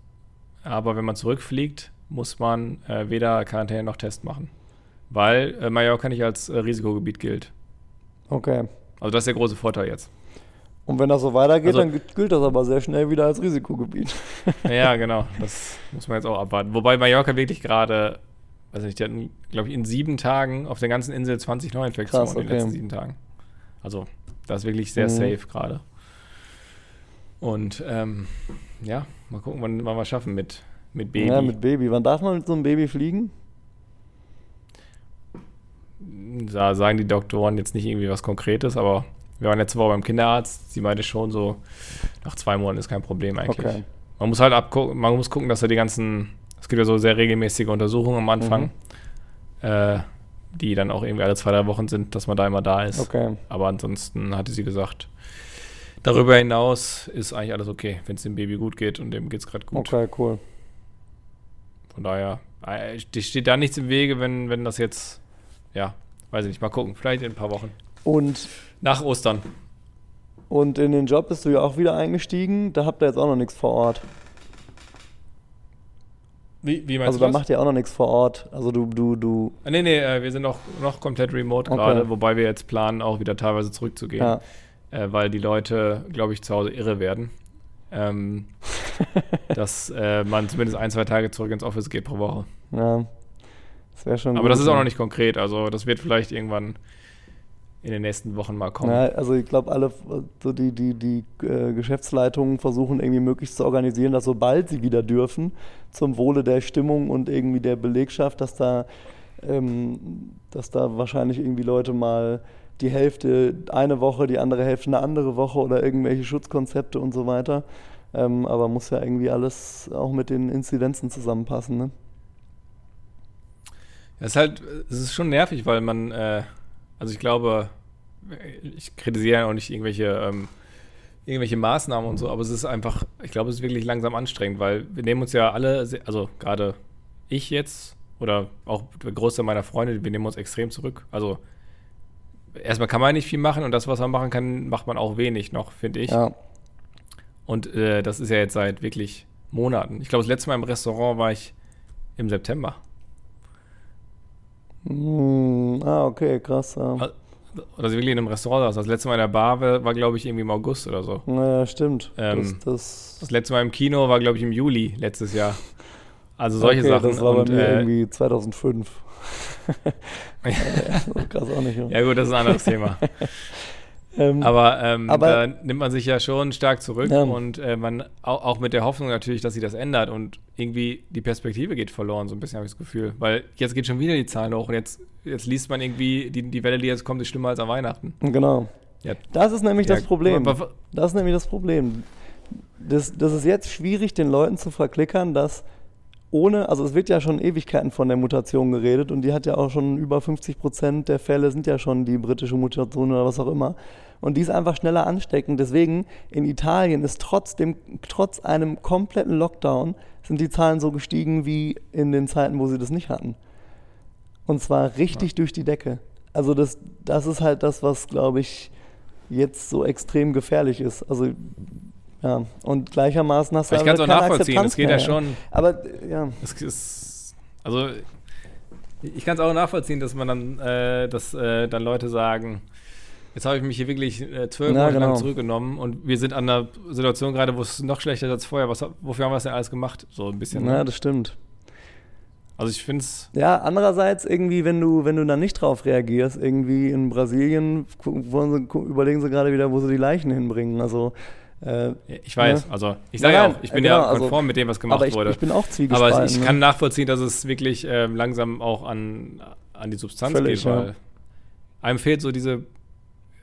Speaker 2: Aber wenn man zurückfliegt, muss man äh, weder Quarantäne noch Test machen. Weil äh, Mallorca nicht als äh, Risikogebiet gilt.
Speaker 1: Okay.
Speaker 2: Also das ist der große Vorteil jetzt.
Speaker 1: Und wenn das so weitergeht,
Speaker 2: Also-
Speaker 1: dann gilt- das aber sehr schnell wieder als Risikogebiet.
Speaker 2: Ja, genau. Das muss man jetzt auch abwarten. Wobei Mallorca wirklich gerade, weiß nicht, die hatten, glaube ich, in sieben Tagen auf der ganzen Insel 20 Neuinfektionen
Speaker 1: Krass,
Speaker 2: in den
Speaker 1: okay.
Speaker 2: letzten sieben Tagen. Also, das ist wirklich sehr
Speaker 1: Mhm.
Speaker 2: safe gerade. Und ähm, ja, mal gucken, wann, wann wir es schaffen mit, mit Baby.
Speaker 1: Ja, mit Baby. Wann darf man mit so einem Baby fliegen?
Speaker 2: da sagen die Doktoren jetzt nicht irgendwie was Konkretes, aber wir waren letzte Woche beim Kinderarzt. Sie meinte schon so, nach zwei Monaten ist kein Problem eigentlich.
Speaker 1: Okay.
Speaker 2: Man muss halt abgucken, man muss gucken, dass er die ganzen, es gibt ja so sehr regelmäßige Untersuchungen am Anfang,
Speaker 1: Mhm.
Speaker 2: äh, die dann auch irgendwie alle zwei, drei Wochen sind, dass man da immer da ist.
Speaker 1: Okay.
Speaker 2: Aber ansonsten hatte sie gesagt, darüber hinaus ist eigentlich alles okay, wenn es dem Baby gut geht und dem geht es gerade gut.
Speaker 1: Okay, cool.
Speaker 2: Von daher, äh, steht da nichts im Wege, wenn, wenn das jetzt, ja, weiß ich nicht, mal gucken, vielleicht in ein paar Wochen.
Speaker 1: Und,
Speaker 2: Nach Ostern.
Speaker 1: und in den Job bist du ja auch wieder eingestiegen. Da habt ihr jetzt auch noch nichts vor Ort.
Speaker 2: Wie, wie meinst
Speaker 1: Also
Speaker 2: du
Speaker 1: da
Speaker 2: das?
Speaker 1: macht ihr auch noch nichts vor Ort. Also du, du, du,
Speaker 2: Ah, nee, nee, äh, wir sind noch, noch komplett remote
Speaker 1: Okay.
Speaker 2: gerade, wobei wir jetzt planen, auch wieder teilweise zurückzugehen,
Speaker 1: ja.
Speaker 2: äh, weil die Leute, glaube ich, zu Hause irre werden. Ähm, dass äh, man zumindest ein, zwei Tage zurück ins Office geht pro Woche.
Speaker 1: ja. Das wäre schon
Speaker 2: Aber
Speaker 1: gut,
Speaker 2: das ist auch
Speaker 1: ja.
Speaker 2: noch nicht konkret, also das wird vielleicht irgendwann in den nächsten Wochen mal kommen.
Speaker 1: Ja, also ich glaube, alle, so die, die, die äh, Geschäftsleitungen versuchen irgendwie möglichst zu organisieren, dass sobald sie wieder dürfen, zum Wohle der Stimmung und irgendwie der Belegschaft, dass da, ähm, dass da wahrscheinlich irgendwie Leute mal die Hälfte eine Woche, die andere Hälfte eine andere Woche oder irgendwelche Schutzkonzepte und so weiter. Ähm, aber muss ja irgendwie alles auch mit den Inzidenzen zusammenpassen. Ne?
Speaker 2: Es ist halt, es ist schon nervig, weil man, äh, also ich glaube, ich kritisiere ja auch nicht irgendwelche, ähm, irgendwelche Maßnahmen und so, aber es ist einfach, ich glaube, es ist wirklich langsam anstrengend, weil wir nehmen uns ja alle, also gerade ich jetzt oder auch der Großteil meiner Freunde, wir nehmen uns extrem zurück. Also erstmal kann man nicht viel machen und das, was man machen kann, macht man auch wenig noch, finde ich.
Speaker 1: Ja.
Speaker 2: Und äh, das ist ja jetzt seit wirklich Monaten. Ich glaube, das letzte Mal im Restaurant war ich im September.
Speaker 1: Hm, ah, okay, krass. Ja.
Speaker 2: Oder sie wirklich in einem Restaurant saß. Das letzte Mal in der Bar war, war glaube ich, irgendwie im August oder so.
Speaker 1: Naja, stimmt.
Speaker 2: Ähm,
Speaker 1: das, das,
Speaker 2: Das letzte Mal im Kino war, glaube ich, im Juli letztes Jahr. Also solche
Speaker 1: okay,
Speaker 2: Sachen.
Speaker 1: Das war
Speaker 2: Und,
Speaker 1: bei mir
Speaker 2: äh,
Speaker 1: irgendwie 2005. ja, krass auch nicht.
Speaker 2: ja gut, das ist ein anderes Thema.
Speaker 1: Ähm,
Speaker 2: Aber, ähm,
Speaker 1: Aber-
Speaker 2: da nimmt man sich ja schon stark zurück
Speaker 1: Ja.
Speaker 2: und äh, man auch, auch mit der Hoffnung natürlich, dass sich das ändert und irgendwie die Perspektive geht verloren, so ein bisschen habe ich das Gefühl. Weil jetzt geht schon wieder die Zahlen hoch und jetzt, jetzt liest man irgendwie, die, die Welle, die jetzt kommt, ist schlimmer als an Weihnachten.
Speaker 1: genau.
Speaker 2: Ja.
Speaker 1: Das ist nämlich das
Speaker 2: Ja,
Speaker 1: Problem.
Speaker 2: aber-
Speaker 1: Das ist nämlich das Problem. Das, das ist jetzt schwierig, den Leuten zu verklickern, dass ohne, also es wird ja schon Ewigkeiten von der Mutation geredet und die hat ja auch schon über 50 Prozent der Fälle sind ja schon die britische Mutation oder was auch immer. Und die ist einfach schneller ansteckend. Deswegen in Italien ist trotzdem, trotz einem kompletten Lockdown, sind die Zahlen so gestiegen wie in den Zeiten, wo sie das nicht hatten. Und zwar richtig durch die Decke. Also das, das ist halt das, was, glaube ich, jetzt so extrem gefährlich ist. Also ja, und gleichermaßen hast du
Speaker 2: Ich kann es auch nachvollziehen.
Speaker 1: Akzeptanz
Speaker 2: Es geht
Speaker 1: mehr,
Speaker 2: ja schon.
Speaker 1: Aber ja,
Speaker 2: Es ist, also ich kann es auch nachvollziehen, dass man dann, äh, dass äh, dann Leute sagen, jetzt habe ich mich hier wirklich äh, zwölf Monate lang
Speaker 1: genau.
Speaker 2: zurückgenommen und wir sind an einer Situation gerade, wo es noch schlechter ist als vorher. Was, wofür haben wir das denn alles gemacht? So ein bisschen.
Speaker 1: ja,
Speaker 2: ne?
Speaker 1: das stimmt.
Speaker 2: Also ich finde es,
Speaker 1: Ja, andererseits irgendwie, wenn du, wenn du dann nicht drauf reagierst, irgendwie in Brasilien gu- wollen sie, überlegen sie gerade wieder, wo sie die Leichen hinbringen. Also, äh,
Speaker 2: ich weiß,
Speaker 1: Ja.
Speaker 2: also ich sage ja auch, ich bin
Speaker 1: genau,
Speaker 2: ja
Speaker 1: also-
Speaker 2: konform mit dem, was gemacht
Speaker 1: aber ich,
Speaker 2: wurde.
Speaker 1: ich bin auch zwiegespalten.
Speaker 2: Aber ich
Speaker 1: ne?
Speaker 2: kann nachvollziehen, dass es wirklich ähm, langsam auch an, an die Substanz
Speaker 1: Völlig,
Speaker 2: geht, weil
Speaker 1: ja.
Speaker 2: einem fehlt so diese.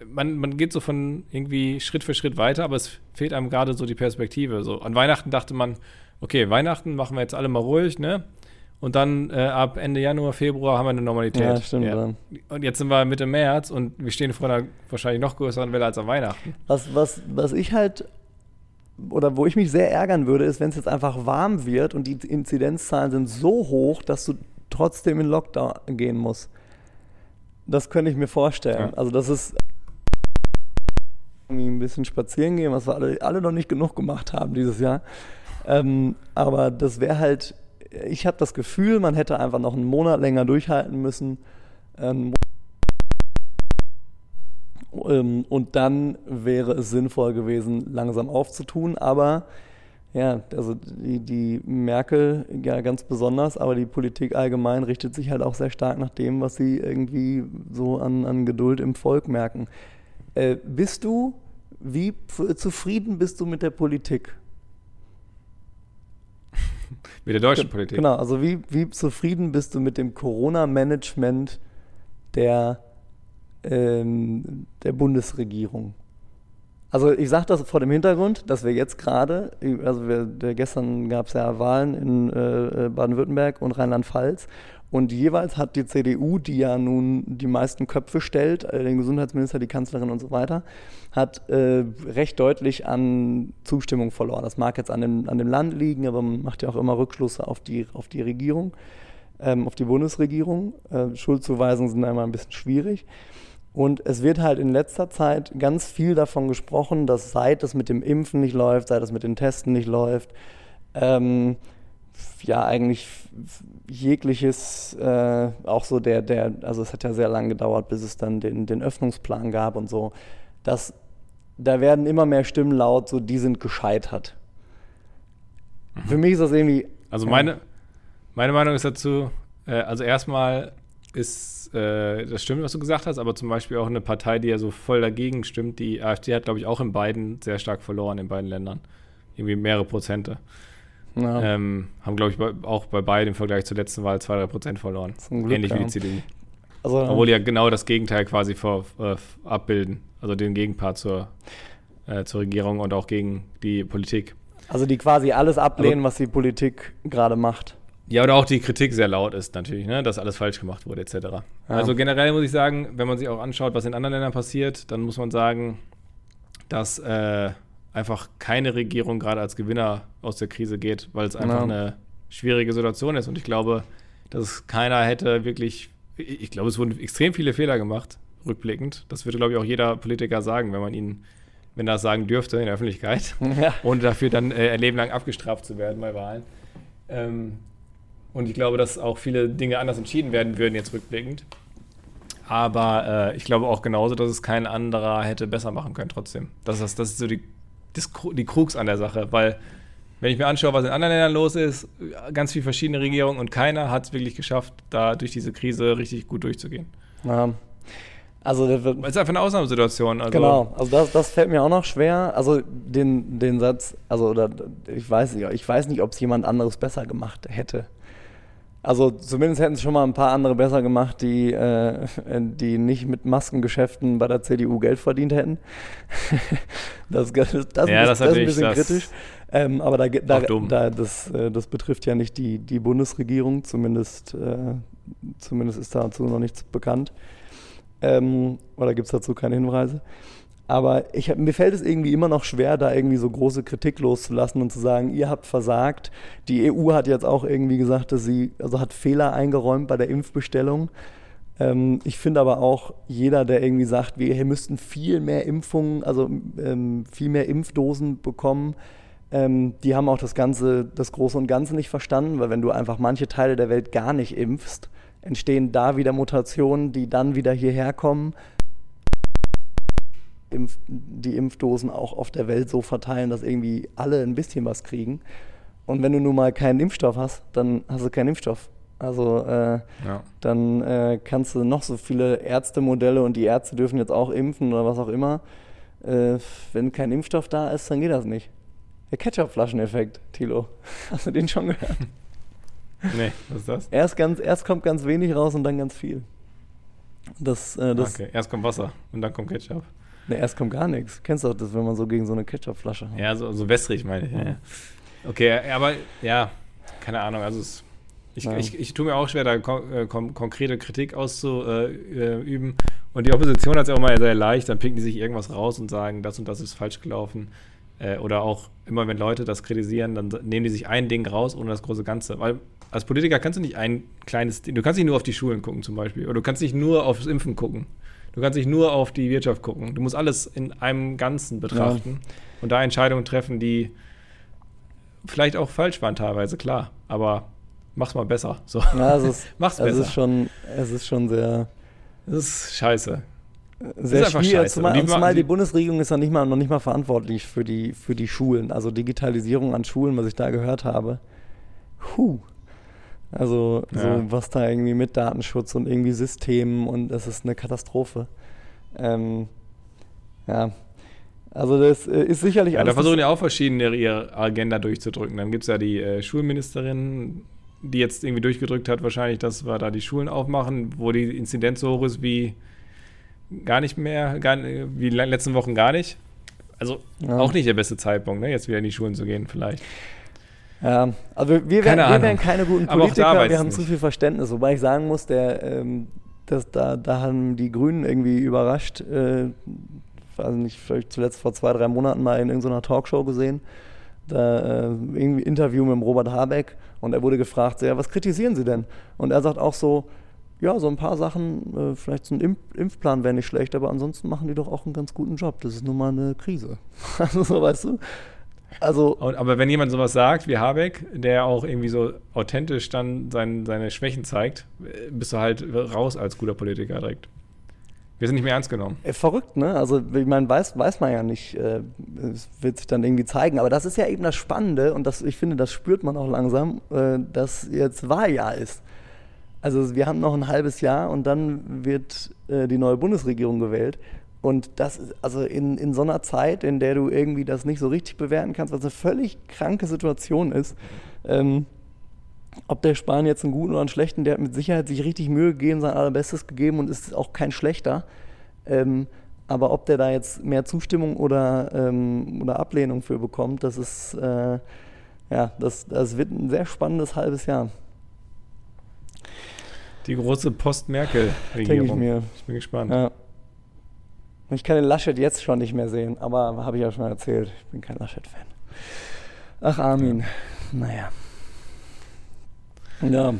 Speaker 2: Man, man geht so von irgendwie Schritt für Schritt weiter, aber es fehlt einem gerade so die Perspektive. So an Weihnachten dachte man, okay, Weihnachten machen wir jetzt alle mal ruhig, ne? Und dann äh, ab Ende Januar, Februar haben wir eine Normalität.
Speaker 1: Ja, stimmt, ja.
Speaker 2: Und jetzt sind wir Mitte März und wir stehen vor einer wahrscheinlich noch größeren Welle als an Weihnachten.
Speaker 1: Was, was, was ich halt, oder wo ich mich sehr ärgern würde, ist, wenn es jetzt einfach warm wird und die Inzidenzzahlen sind so hoch, dass du trotzdem in Lockdown gehen musst. Das könnte ich mir vorstellen.
Speaker 2: Ja.
Speaker 1: Also das ist irgendwie ein bisschen spazieren gehen, was wir alle, alle noch nicht genug gemacht haben dieses Jahr. Ähm, aber das wäre halt, ich habe das Gefühl, man hätte einfach noch einen Monat länger durchhalten müssen. Ähm, ähm, und dann wäre es sinnvoll gewesen, langsam aufzutun. Aber ja, also die, die Merkel ja ganz besonders, aber die Politik allgemein richtet sich halt auch sehr stark nach dem, was sie irgendwie so an, an Geduld im Volk merken. Äh, bist du, wie zufrieden bist du mit der Politik?
Speaker 2: Mit der deutschen Politik.
Speaker 1: Genau, also wie, wie zufrieden bist du mit dem Corona-Management der, ähm, der Bundesregierung? Also ich sage das vor dem Hintergrund, dass wir jetzt gerade, also wir, gestern gab es ja Wahlen in äh, Baden-Württemberg und Rheinland-Pfalz und jeweils hat die CDU, die ja nun die meisten Köpfe stellt, äh, den Gesundheitsminister, die Kanzlerin und so weiter, hat äh, recht deutlich an Zustimmung verloren. Das mag jetzt an dem, an dem Land liegen, aber man macht ja auch immer Rückschlüsse auf die, auf die Regierung, ähm, auf die Bundesregierung. Äh, Schuldzuweisungen sind immer ein bisschen schwierig. Und es wird halt in letzter Zeit ganz viel davon gesprochen, dass seit das mit dem Impfen nicht läuft, seit das mit den Testen nicht läuft, ähm, ja eigentlich jegliches, äh, auch so der, der, also es hat ja sehr lange gedauert, bis es dann den, den Öffnungsplan gab und so, dass da werden immer mehr Stimmen laut, so die sind gescheitert. Mhm. Für mich ist das irgendwie.
Speaker 2: Also meine, meine Meinung ist dazu, äh, also erstmal ist, äh, das stimmt, was du gesagt hast, aber zum Beispiel auch eine Partei, die ja so voll dagegen stimmt, die AfD hat, glaube ich, auch in beiden sehr stark verloren, in beiden Ländern. Irgendwie mehrere Prozente. Ja. Ähm, haben, glaube ich, bei, auch bei beiden im Vergleich zur letzten Wahl zwei, drei Prozent verloren. Glück, Ähnlich ja. wie die CDU. Also, Obwohl die ja genau das Gegenteil quasi vor, äh, abbilden. Also den Gegenpart zur, äh, zur Regierung und auch gegen die Politik.
Speaker 1: Also die quasi alles ablehnen, aber, was die Politik gerade macht.
Speaker 2: Ja, oder auch die Kritik sehr laut ist natürlich, ne? dass alles falsch gemacht wurde, etc. Ja. Also generell muss ich sagen, wenn man sich auch anschaut, was in anderen Ländern passiert, dann muss man sagen, dass äh, einfach keine Regierung gerade als Gewinner aus der Krise geht, weil es einfach ja. eine schwierige Situation ist. Und ich glaube, dass keiner hätte wirklich, ich glaube, es wurden extrem viele Fehler gemacht, rückblickend. Das würde, glaube ich, auch jeder Politiker sagen, wenn man ihn, wenn er das sagen dürfte in der Öffentlichkeit, ja. ohne dafür dann äh, ein Leben lang abgestraft zu werden bei Wahlen. Ähm, und ich glaube, dass auch viele Dinge anders entschieden werden würden, jetzt rückblickend. Aber äh, ich glaube auch genauso, dass es kein anderer hätte besser machen können, trotzdem. Das ist, das ist so die, das, die Krux an der Sache, weil wenn ich mir anschaue, was in anderen Ländern los ist, ganz viele verschiedene Regierungen und keiner hat es wirklich geschafft, da durch diese Krise richtig gut durchzugehen.
Speaker 1: Ja. Also das wird,
Speaker 2: ist einfach eine Ausnahmesituation.
Speaker 1: Also genau, also das, das fällt mir auch noch schwer. Also den, den Satz, also oder ich weiß nicht, ich weiß nicht, ob es jemand anderes besser gemacht hätte. Also zumindest hätten es schon mal ein paar andere besser gemacht, die, äh, die nicht mit Maskengeschäften bei der CDU Geld verdient hätten. das, das, das, ja, das, das ist ein bisschen kritisch. Ähm, aber da, da, da, das, äh, das betrifft ja nicht die, die Bundesregierung, zumindest, äh, zumindest ist dazu noch nichts bekannt. Ähm, oder gibt es dazu keine Hinweise. Aber ich, mir fällt es irgendwie immer noch schwer, da irgendwie so große Kritik loszulassen und zu sagen, ihr habt versagt. Die EU hat jetzt auch irgendwie gesagt, dass sie, also hat Fehler eingeräumt bei der Impfbestellung. Ähm, ich finde aber auch, jeder, der irgendwie sagt, wir müssten viel mehr Impfungen, also ähm, viel mehr Impfdosen bekommen, ähm, die haben auch das Ganze, das Große und Ganze nicht verstanden, weil wenn du einfach manche Teile der Welt gar nicht impfst, entstehen da wieder Mutationen, die dann wieder hierher kommen Impf die Impfdosen auch auf der Welt so verteilen, dass irgendwie alle ein bisschen was kriegen. Und wenn du nun mal keinen Impfstoff hast, dann hast du keinen Impfstoff. Also äh, ja. dann äh, kannst du noch so viele Ärztemodelle und die Ärzte dürfen jetzt auch impfen oder was auch immer. Äh, wenn kein Impfstoff da ist, dann geht das nicht. Der Ketchup-Flascheneffekt, Tilo. Hast du den schon gehört?
Speaker 2: Nee, was ist das?
Speaker 1: Erst, ganz, erst kommt ganz wenig raus und dann ganz viel.
Speaker 2: Das, äh, das okay, erst kommt Wasser und dann kommt Ketchup.
Speaker 1: Ne, erst kommt gar nichts. Kennst du auch das, wenn man so gegen so eine Ketchupflasche
Speaker 2: hat? Ja, so, so wässrig meine ich. Ja. Okay, aber ja, keine Ahnung. Also es, ich, ich, ich tue mir auch schwer, da kon äh, kon konkrete Kritik auszuüben. Und die Opposition hat es ja auch mal sehr leicht. Dann picken die sich irgendwas raus und sagen, das und das ist falsch gelaufen. Äh, oder auch immer, wenn Leute das kritisieren, dann nehmen die sich ein Ding raus ohne das große Ganze. Weil als Politiker kannst du nicht ein kleines Ding, du kannst nicht nur auf die Schulen gucken zum Beispiel. Oder du kannst nicht nur aufs Impfen gucken. Du kannst nicht nur auf die Wirtschaft gucken. Du musst alles in einem Ganzen betrachten ja. und da Entscheidungen treffen, die vielleicht auch falsch waren teilweise, klar. Aber mach's mal besser. So.
Speaker 1: Ja, es ist, mach's es besser. Ist schon, es ist schon sehr.
Speaker 2: Es ist scheiße.
Speaker 1: Sehr schwierig. Zumal, die, zumal die Bundesregierung ist ja nicht mal, noch nicht mal verantwortlich für die, für die Schulen. Also Digitalisierung an Schulen, was ich da gehört habe. Huh. Also ja. so was da irgendwie mit Datenschutz und irgendwie Systemen und das ist eine Katastrophe. Ähm, ja, also das äh, ist sicherlich.
Speaker 2: Ja, da versuchen ja auch verschiedene ihre Agenda durchzudrücken. Dann gibt es ja die äh, Schulministerin, die jetzt irgendwie durchgedrückt hat, wahrscheinlich, dass wir da die Schulen aufmachen, wo die Inzidenz so hoch ist wie gar nicht mehr, gar, wie in den letzten Wochen gar nicht. Also ja. auch nicht der beste Zeitpunkt, ne, jetzt wieder in die Schulen zu gehen, vielleicht.
Speaker 1: Ja, also wir, wären, wir wären keine guten Politiker, wir haben zu viel Verständnis. Wobei ich sagen muss, der, ähm, das, da, da haben die Grünen irgendwie überrascht, äh, weiß nicht, vielleicht zuletzt vor zwei, drei Monaten mal in irgendeiner Talkshow gesehen. Da äh, irgendwie Interview mit dem Robert Habeck und er wurde gefragt, so, ja, was kritisieren Sie denn? Und er sagt auch so, ja, so ein paar Sachen, äh, vielleicht so ein Impf Impfplan wäre nicht schlecht, aber ansonsten machen die doch auch einen ganz guten Job. Das ist nun mal eine Krise. also so, weißt du? Also,
Speaker 2: Und, aber wenn jemand sowas sagt wie Habeck, der auch irgendwie so authentisch dann sein, seine Schwächen zeigt, bist du halt raus als guter Politiker direkt. Wir sind nicht mehr ernst genommen.
Speaker 1: äh, verrückt, ne? Also, ich meine, weiß, weiß man ja nicht, äh, es wird sich dann irgendwie zeigen. Aber das ist ja eben das Spannende und das, ich finde, das spürt man auch langsam, äh, dass jetzt Wahljahr ist. Also, wir haben noch ein halbes Jahr und dann wird die neue Bundesregierung gewählt. Und das ist also in, in so einer Zeit, in der du irgendwie das nicht so richtig bewerten kannst, was eine völlig kranke Situation ist. Ähm, ob der Spahn jetzt einen guten oder einen schlechten, der hat mit Sicherheit sich richtig Mühe gegeben, sein allerbestes gegeben und ist auch kein schlechter. Ähm, aber ob der da jetzt mehr Zustimmung oder, ähm, oder Ablehnung für bekommt, das ist, äh, ja, das, das wird ein sehr spannendes halbes Jahr.
Speaker 2: Die große
Speaker 1: Denke ich
Speaker 2: Post-Merkel-Regierung.
Speaker 1: mir.
Speaker 2: Ich bin gespannt.
Speaker 1: Ja. Ich kann den Laschet jetzt schon nicht mehr sehen, aber habe ich ja schon erzählt, ich bin kein Laschet-Fan. Ach, Armin. Naja. Ja.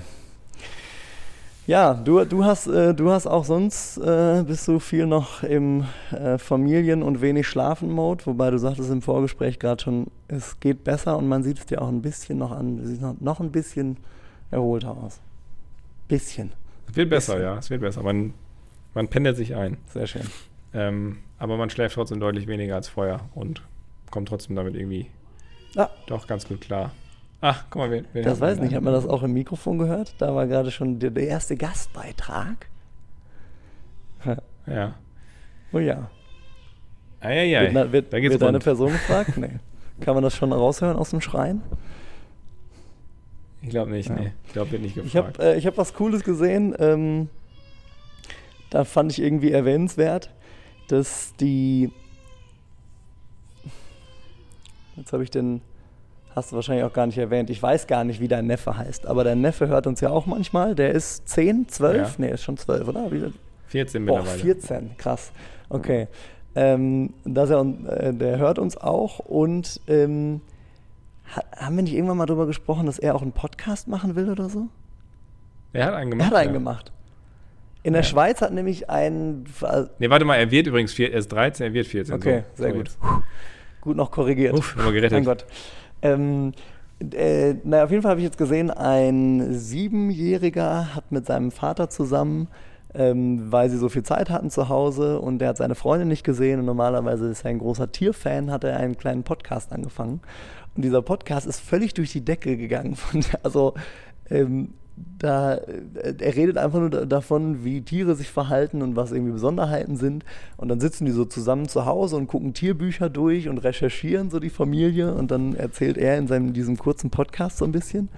Speaker 1: Ja, du, du, hast, äh, du hast auch sonst, äh, bist du viel noch im äh, Familien- und wenig Schlafen-Mode, wobei du sagtest im Vorgespräch gerade schon, es geht besser und man sieht es dir auch ein bisschen noch an, du siehst noch, noch ein bisschen erholter aus. Bisschen,
Speaker 2: Es wird besser,
Speaker 1: Bisschen.
Speaker 2: ja, es wird besser. Man, man pendelt sich ein.
Speaker 1: sehr schön.
Speaker 2: Ähm, aber man schläft trotzdem deutlich weniger als vorher und kommt trotzdem damit irgendwie
Speaker 1: Ah.
Speaker 2: doch ganz gut klar. Ach, guck mal, wen, wen
Speaker 1: Das weiß
Speaker 2: denn
Speaker 1: nicht, hat man das auch im Mikrofon gehört? Da war gerade schon der, der erste Gastbeitrag.
Speaker 2: Ja.
Speaker 1: Oh ja.
Speaker 2: Eieiei.
Speaker 1: wird wird,
Speaker 2: da geht's
Speaker 1: wird
Speaker 2: rund.
Speaker 1: Person gefragt? Nee. Kann man das schon raushören aus dem Schreien?
Speaker 2: Ich glaube nicht,
Speaker 1: Ja.
Speaker 2: nee. Ich glaube, wird nicht
Speaker 1: Ich
Speaker 2: gefragt.
Speaker 1: habe äh, ich hab was Cooles gesehen. Ähm, da fand ich irgendwie erwähnenswert, dass die. Jetzt habe ich den. Hast du wahrscheinlich auch gar nicht erwähnt. Ich weiß gar nicht, wie dein Neffe heißt. Aber dein Neffe hört uns ja auch manchmal. Der ist 10, 12?
Speaker 2: Ja.
Speaker 1: Nee, ist schon 12, oder? Wie,
Speaker 2: 14
Speaker 1: Boah,
Speaker 2: mittlerweile.
Speaker 1: 14, krass. Okay. Ähm, dass er, äh, der hört uns auch und ähm, ha, haben wir nicht irgendwann mal darüber gesprochen, dass er auch einen Podcast machen will oder so?
Speaker 2: Er hat einen gemacht.
Speaker 1: er hat einen
Speaker 2: ja.
Speaker 1: gemacht. In der
Speaker 2: Ja.
Speaker 1: Schweiz hat nämlich ein.
Speaker 2: Nee, warte mal, er wird übrigens vier, er ist 13, er wird 14.
Speaker 1: Okay,
Speaker 2: so.
Speaker 1: sehr
Speaker 2: So
Speaker 1: gut.
Speaker 2: jetzt.
Speaker 1: Gut noch korrigiert.
Speaker 2: Uff, haben wir gerettet.
Speaker 1: Mein Gott. Ähm, äh, naja, auf jeden Fall habe ich jetzt gesehen, ein Siebenjähriger hat mit seinem Vater zusammen, ähm, weil sie so viel Zeit hatten zu Hause und der hat seine Freundin nicht gesehen und normalerweise ist er ein großer Tierfan, hat er einen kleinen Podcast angefangen. Und dieser Podcast ist völlig durch die Decke gegangen. Von, also ähm, da, äh, er redet einfach nur da- davon, wie Tiere sich verhalten und was irgendwie Besonderheiten sind. Und dann sitzen die so zusammen zu Hause und gucken Tierbücher durch und recherchieren so die Familie. Und dann erzählt er in seinem, diesem kurzen Podcast so ein bisschen.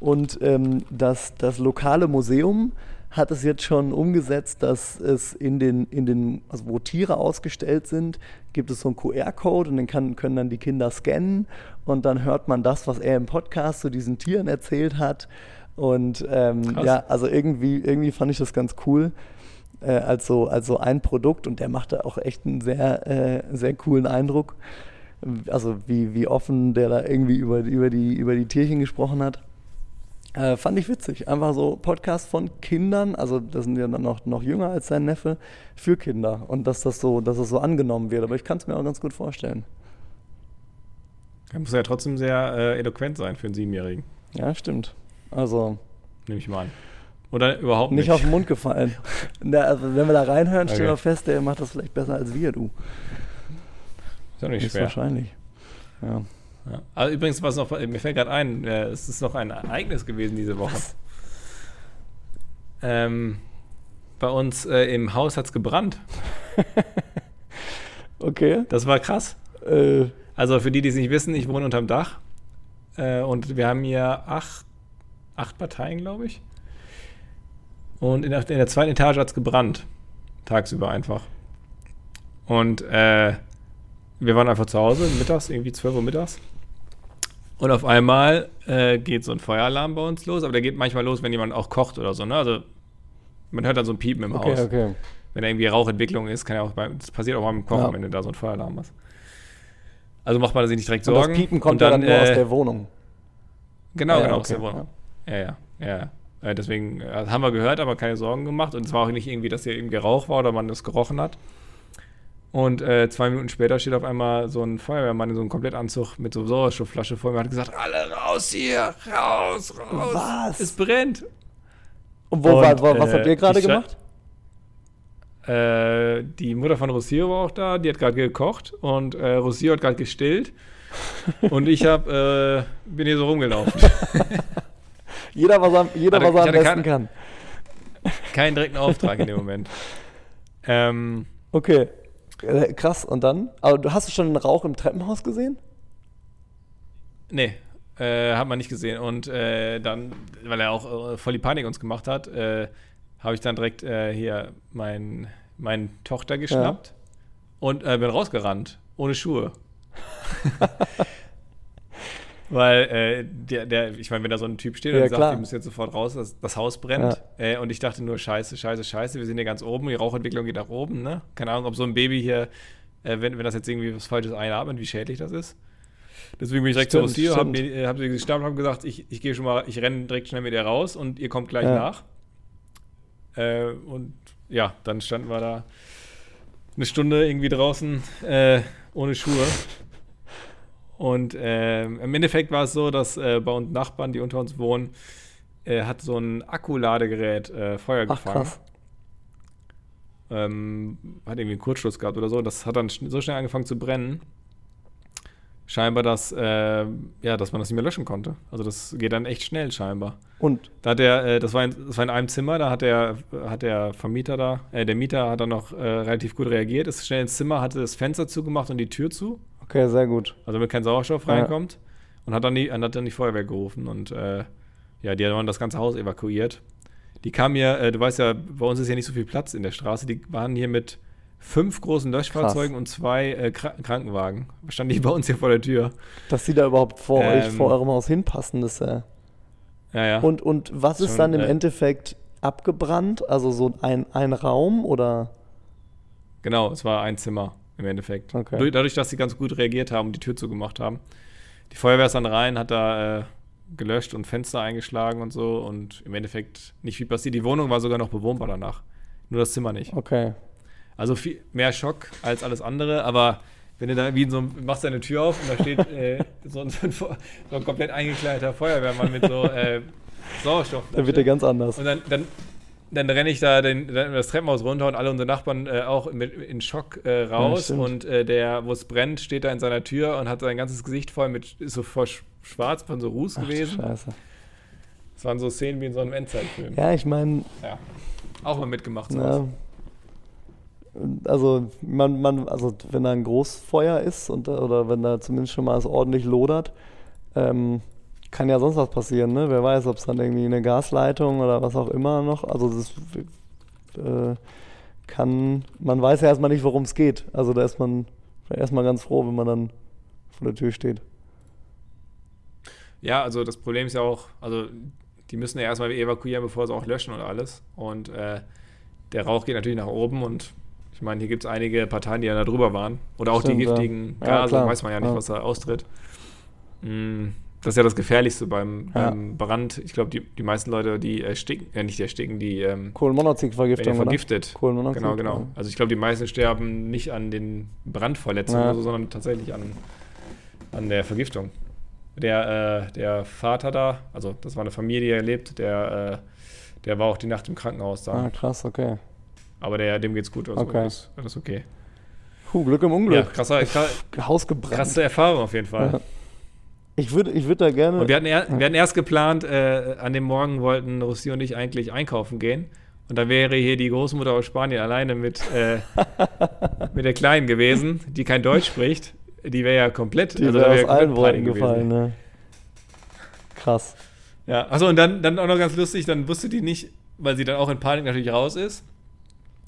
Speaker 1: Und ähm, das, das lokale Museum hat es jetzt schon umgesetzt, dass es in den, in den, also wo Tiere ausgestellt sind, gibt es so einen QR-Code und den kann, können dann die Kinder scannen und dann hört man das, was er im Podcast zu diesen Tieren erzählt hat. Und ähm, ja, also irgendwie, irgendwie fand ich das ganz cool. Äh, als, so, als so ein Produkt und der machte auch echt einen sehr, äh, sehr coolen Eindruck. Also wie, wie offen der da irgendwie über, über, die, über die Tierchen gesprochen hat. Äh, fand ich witzig. Einfach so Podcast von Kindern, also das sind ja dann noch, noch jünger als sein Neffe, für Kinder. Und dass das so, dass das so angenommen wird. Aber ich kann es mir auch ganz gut vorstellen.
Speaker 2: Er muss ja trotzdem sehr äh, eloquent sein für einen Siebenjährigen,
Speaker 1: Ja, stimmt. Also
Speaker 2: nehme ich mal an. Oder überhaupt
Speaker 1: nicht
Speaker 2: nicht.
Speaker 1: auf den Mund gefallen. Na, also wenn wir da reinhören, stellen
Speaker 2: Okay.
Speaker 1: wir fest, der macht das vielleicht besser als wir, du.
Speaker 2: Ist ja nicht
Speaker 1: Ist
Speaker 2: schwer.
Speaker 1: wahrscheinlich. Ja.
Speaker 2: Ja. Also übrigens, was noch, mir fällt gerade ein, äh, es ist noch ein Ereignis gewesen diese Woche. Ähm, bei uns äh, im Haus hat es gebrannt.
Speaker 1: Okay.
Speaker 2: Das war krass.
Speaker 1: Äh,
Speaker 2: Also für die, die es nicht wissen, ich wohne unterm Dach. Äh, und wir haben hier acht, acht Parteien, glaube ich. Und in der, in der zweiten Etage hat es gebrannt. Tagsüber einfach. Und äh, wir waren einfach zu Hause, mittags, irgendwie 12 Uhr mittags. Und auf einmal äh, geht so ein Feueralarm bei uns los, aber der geht manchmal los, wenn jemand auch kocht oder so. Ne? Also man hört dann so ein Piepen im
Speaker 1: okay,
Speaker 2: Haus.
Speaker 1: okay.
Speaker 2: Wenn da irgendwie Rauchentwicklung ist, kann ja auch beim, das passiert auch beim Kochen,
Speaker 1: Ja.
Speaker 2: wenn du da so ein Feueralarm hast. Also macht man sich nicht direkt
Speaker 1: Und
Speaker 2: Sorgen.
Speaker 1: das Piepen kommt
Speaker 2: Und
Speaker 1: ja dann nur aus
Speaker 2: äh,
Speaker 1: der Wohnung.
Speaker 2: Genau,
Speaker 1: Ja,
Speaker 2: genau,
Speaker 1: okay,
Speaker 2: aus der Wohnung. Ja, ja, ja. ja. Äh, deswegen äh, haben wir gehört, aber keine Sorgen gemacht. Und es war auch nicht irgendwie, dass hier irgendwie Rauch war oder man das gerochen hat. Und äh, zwei Minuten später steht auf einmal so ein Feuerwehrmann in so einem Komplettanzug mit so Sauerstoffflasche vor mir und hat gesagt, alle raus hier, raus, raus.
Speaker 1: Was?
Speaker 2: Es brennt.
Speaker 1: Und, wo,
Speaker 2: Und,
Speaker 1: war, war, was
Speaker 2: äh,
Speaker 1: habt ihr gerade
Speaker 2: ich sta-
Speaker 1: gemacht?
Speaker 2: Äh, die Mutter von Rossio war auch da, die hat gerade gekocht und äh, Rossio hat gerade gestillt. und ich hab, äh, bin hier so rumgelaufen.
Speaker 1: Jeder, was er, jeder, was er am besten
Speaker 2: keine-
Speaker 1: kann.
Speaker 2: Keinen direkten Auftrag in dem Moment. Ähm,
Speaker 1: Okay. Äh, krass, und dann? Aber du hast du schon einen Rauch im Treppenhaus gesehen?
Speaker 2: Nee, äh, hat man nicht gesehen. Und äh, dann, weil er auch äh, voll die Panik uns gemacht hat, äh, habe ich dann direkt äh, hier mein, meine Tochter geschnappt und äh, bin rausgerannt, ohne Schuhe. weil äh, der, der, ich meine, wenn da so ein Typ steht
Speaker 1: Ja,
Speaker 2: und sagt,
Speaker 1: klar.
Speaker 2: ihr müsst jetzt sofort raus, das, das Haus brennt. Äh, und ich dachte nur, scheiße, scheiße, scheiße, wir sind hier ganz oben, die Rauchentwicklung geht nach oben, ne? Keine Ahnung, ob so ein Baby hier, äh, wenn, wenn das jetzt irgendwie was Falsches einatmet, wie schädlich das ist. Deswegen bin ich direkt
Speaker 1: Stimmt,
Speaker 2: zu Rossio, habe
Speaker 1: stimmt.
Speaker 2: hab sie gestapelt, habe gesagt, ich, ich gehe schon mal, ich renne direkt schnell mit ihr raus und ihr kommt gleich
Speaker 1: Ja.
Speaker 2: nach. Äh, und ja, dann standen wir da eine Stunde irgendwie draußen äh, ohne Schuhe. Und ähm, im Endeffekt war es so, dass äh, bei uns Nachbarn, die unter uns wohnen, äh, hat so ein Akkuladegerät äh, Feuer
Speaker 1: Ach,
Speaker 2: gefangen.
Speaker 1: krass.
Speaker 2: Ähm, hat irgendwie einen Kurzschluss gehabt oder so. Das hat dann schn so schnell angefangen zu brennen. Scheinbar, dass, äh, ja, dass man das nicht mehr löschen konnte. Also das geht dann echt schnell scheinbar.
Speaker 1: Und
Speaker 2: Da hat der, äh, das, war in, das war in einem Zimmer, da hat der, hat der Vermieter da, äh, der Mieter hat dann noch äh, relativ gut reagiert, ist schnell ins Zimmer, hatte das Fenster zugemacht und die Tür zu,
Speaker 1: okay, sehr gut.
Speaker 2: also damit kein Sauerstoff
Speaker 1: Ja.
Speaker 2: reinkommt. Und hat dann, die, hat dann die Feuerwehr gerufen und äh, ja, die haben dann das ganze Haus evakuiert. Die kamen hier, äh, du weißt ja, bei uns ist ja nicht so viel Platz in der Straße, die waren hier mit fünf großen Löschfahrzeugen und zwei äh, Kra Krankenwagen. Standen die bei uns hier vor der Tür.
Speaker 1: Dass die da überhaupt vor euch,
Speaker 2: Ähm,
Speaker 1: vor eurem Haus hinpassen, ist ja.
Speaker 2: Ja, ja.
Speaker 1: Und, und was ist
Speaker 2: Schon,
Speaker 1: dann im
Speaker 2: äh,
Speaker 1: Endeffekt abgebrannt? Also so ein, ein Raum oder?
Speaker 2: Genau, es war ein Zimmer im Endeffekt.
Speaker 1: Okay.
Speaker 2: Durch- Dadurch, dass sie ganz gut reagiert haben und die Tür zugemacht haben. Die Feuerwehr ist dann rein, hat da äh, gelöscht und Fenster eingeschlagen und so und im Endeffekt nicht viel passiert. Die Wohnung war sogar noch bewohnbar danach. Nur das Zimmer nicht.
Speaker 1: Okay.
Speaker 2: Also viel mehr Schock als alles andere, aber wenn du da wie in so einem, machst deine Tür auf und da steht äh, so, ein, so, ein, so ein komplett eingekleideter Feuerwehrmann mit so äh, Sauerstoff.
Speaker 1: Dann wird er ganz anders.
Speaker 2: Und dann, dann, dann renne ich da den, das Treppenhaus runter und alle unsere Nachbarn äh, auch mit, in Schock äh, raus.
Speaker 1: stimmt.
Speaker 2: und äh, der, wo es brennt, steht da in seiner Tür und hat sein ganzes Gesicht voll mit, ist so voll sch- schwarz von so Ruß
Speaker 1: Ach,
Speaker 2: gewesen.
Speaker 1: Scheiße.
Speaker 2: Das waren so Szenen wie in so einem Endzeitfilm. Ja.
Speaker 1: Ja, ich meine,
Speaker 2: Auch mal mitgemacht. sowas.
Speaker 1: ja, also man, man, also wenn da ein Großfeuer ist und oder wenn da zumindest schon mal es ordentlich lodert, ähm, kann ja sonst was passieren, ne? Wer weiß, ob es dann irgendwie eine Gasleitung oder was auch immer noch. Also das äh, kann, man weiß ja erstmal nicht, worum es geht. Also da ist man erstmal ganz froh, wenn man dann vor der Tür steht.
Speaker 2: Ja, also das Problem ist ja auch, also die müssen ja erstmal evakuieren, bevor sie auch löschen und alles. Und äh, der Rauch geht natürlich nach oben und ich meine, hier gibt es einige Parteien, die ja da drüber waren. Oder auch
Speaker 1: Stimmt,
Speaker 2: die
Speaker 1: ja.
Speaker 2: giftigen
Speaker 1: Ja,
Speaker 2: Gase,
Speaker 1: klar.
Speaker 2: weiß man ja nicht,
Speaker 1: Ja.
Speaker 2: was da austritt. Mm, Das ist ja das Gefährlichste beim,
Speaker 1: Ja.
Speaker 2: beim Brand. Ich glaube, die, die meisten Leute, die ersticken, äh, nicht ersticken, die ähm, ja
Speaker 1: Kohlenmonoxidvergiftung,
Speaker 2: vergiftet.
Speaker 1: Kohlenmonoxid.
Speaker 2: Genau, genau. Also ich glaube, die meisten sterben nicht an den Brandverletzungen
Speaker 1: Ja.
Speaker 2: oder so, sondern tatsächlich an, an der Vergiftung. Der, äh, der Vater da, also das war eine Familie, die er lebt, der, äh, der war auch die Nacht im Krankenhaus da.
Speaker 1: Ah, krass, okay.
Speaker 2: Aber der, dem geht's gut, also
Speaker 1: Okay.
Speaker 2: alles, okay.
Speaker 1: Puh, Glück im
Speaker 2: Ja,
Speaker 1: Unglück.
Speaker 2: krasser, krass,
Speaker 1: Haus gebrannt.
Speaker 2: krasse Erfahrung auf jeden Fall.
Speaker 1: Ich würde ich würd da gerne.
Speaker 2: Und wir hatten, er, wir hatten erst geplant, äh, an dem Morgen wollten Russi und ich eigentlich einkaufen gehen. Und da wäre hier die Großmutter aus Spanien alleine mit, äh, mit der Kleinen gewesen, die kein Deutsch spricht. Die wäre ja komplett,
Speaker 1: die wäre
Speaker 2: wär
Speaker 1: aus allen
Speaker 2: Panik
Speaker 1: gefallen, ne? Krass.
Speaker 2: Ja, achso, und dann, dann auch noch ganz lustig, dann wusste die nicht, weil sie dann auch in Panik natürlich raus ist.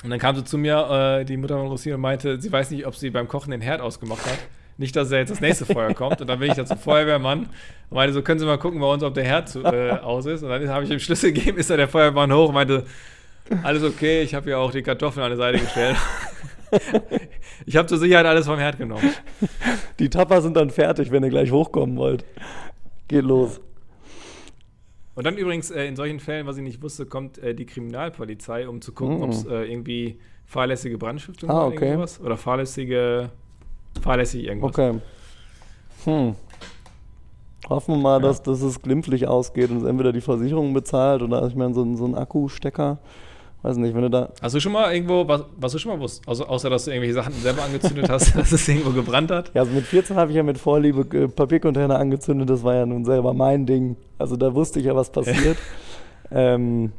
Speaker 2: Und dann kam sie zu mir, äh, die Mutter von Russi, und meinte, sie weiß nicht, ob sie beim Kochen den Herd ausgemacht hat. Nicht, dass da jetzt das nächste Feuer kommt. Und dann bin ich da zum Feuerwehrmann und meinte, so können Sie mal gucken bei uns, ob der Herd zu, äh, aus ist. Und dann habe ich ihm Schlüssel gegeben, ist da der Feuerwehrmann hoch und meinte, alles okay, ich habe ja auch die Kartoffeln an die Seite gestellt. ich habe zur Sicherheit alles vom Herd genommen.
Speaker 1: Die Tapper sind dann fertig, wenn ihr gleich hochkommen wollt. Geht los.
Speaker 2: Und dann übrigens äh, in solchen Fällen, was ich nicht wusste, kommt äh, die Kriminalpolizei, um zu gucken,
Speaker 1: Mm.
Speaker 2: ob es äh, irgendwie fahrlässige Brandstiftung
Speaker 1: Ah, okay.
Speaker 2: oder sowas. Oder fahrlässige, fahrlässig irgendwas.
Speaker 1: Okay. Hm. Hoffen wir mal,
Speaker 2: Ja.
Speaker 1: dass, dass es glimpflich ausgeht und es entweder die Versicherung bezahlt oder ich meine, so, ein- so ein Akkustecker. Weiß nicht, wenn du da.
Speaker 2: Hast du schon mal irgendwo, was, was du schon mal wusst, außer, außer dass du irgendwelche Sachen selber angezündet hast, dass es irgendwo gebrannt hat?
Speaker 1: Ja, also mit 14 habe ich ja mit Vorliebe äh, Papiercontainer angezündet, das war ja nun selber mein Ding. Also da wusste ich ja, was passiert. ähm,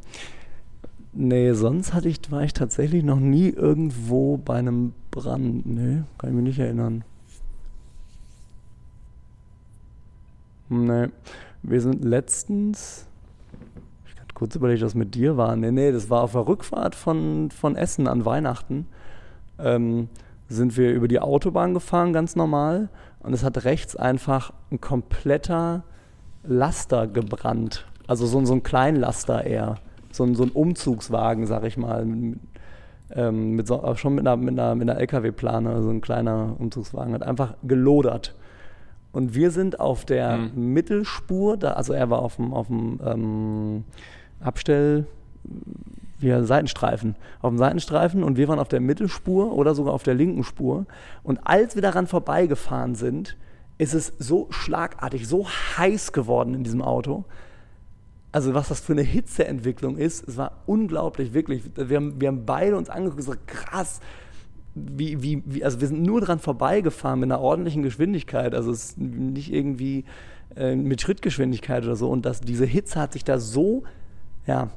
Speaker 1: nee, sonst hatte ich, war ich tatsächlich noch nie irgendwo bei einem Brand. Nee, kann ich mich nicht erinnern. Nee. Wir sind letztens. Ich kann kurz überlegen, was mit dir war. Nee, nee, das war auf der Rückfahrt von, von Essen an Weihnachten. Ähm, sind wir über die Autobahn gefahren, ganz normal. Und es hat rechts einfach ein kompletter Laster gebrannt. Also so, ein- so ein Kleinlaster eher. So ein, so ein Umzugswagen, sag ich mal. Ähm, mit so, schon mit einer, mit einer, mit einer LKW-Plane, also ein kleiner Umzugswagen. Hat einfach gelodert. Und wir sind auf der
Speaker 2: Mhm.
Speaker 1: Mittelspur, da, also er war auf dem, auf dem ähm, Abstell, wie heißt- Seitenstreifen, auf dem Seitenstreifen und wir waren auf der Mittelspur oder sogar auf der linken Spur. Und als wir daran vorbeigefahren sind, ist es so schlagartig, so heiß geworden in diesem Auto. Also was das für eine Hitzeentwicklung ist, es war unglaublich, wirklich. Wir haben, wir haben beide uns angeguckt und gesagt, krass, wie, wie, wie, also wir sind nur dran vorbeigefahren mit einer ordentlichen Geschwindigkeit, also es ist nicht irgendwie äh, mit Schrittgeschwindigkeit oder so. Und das, diese Hitze hat sich da so, ja,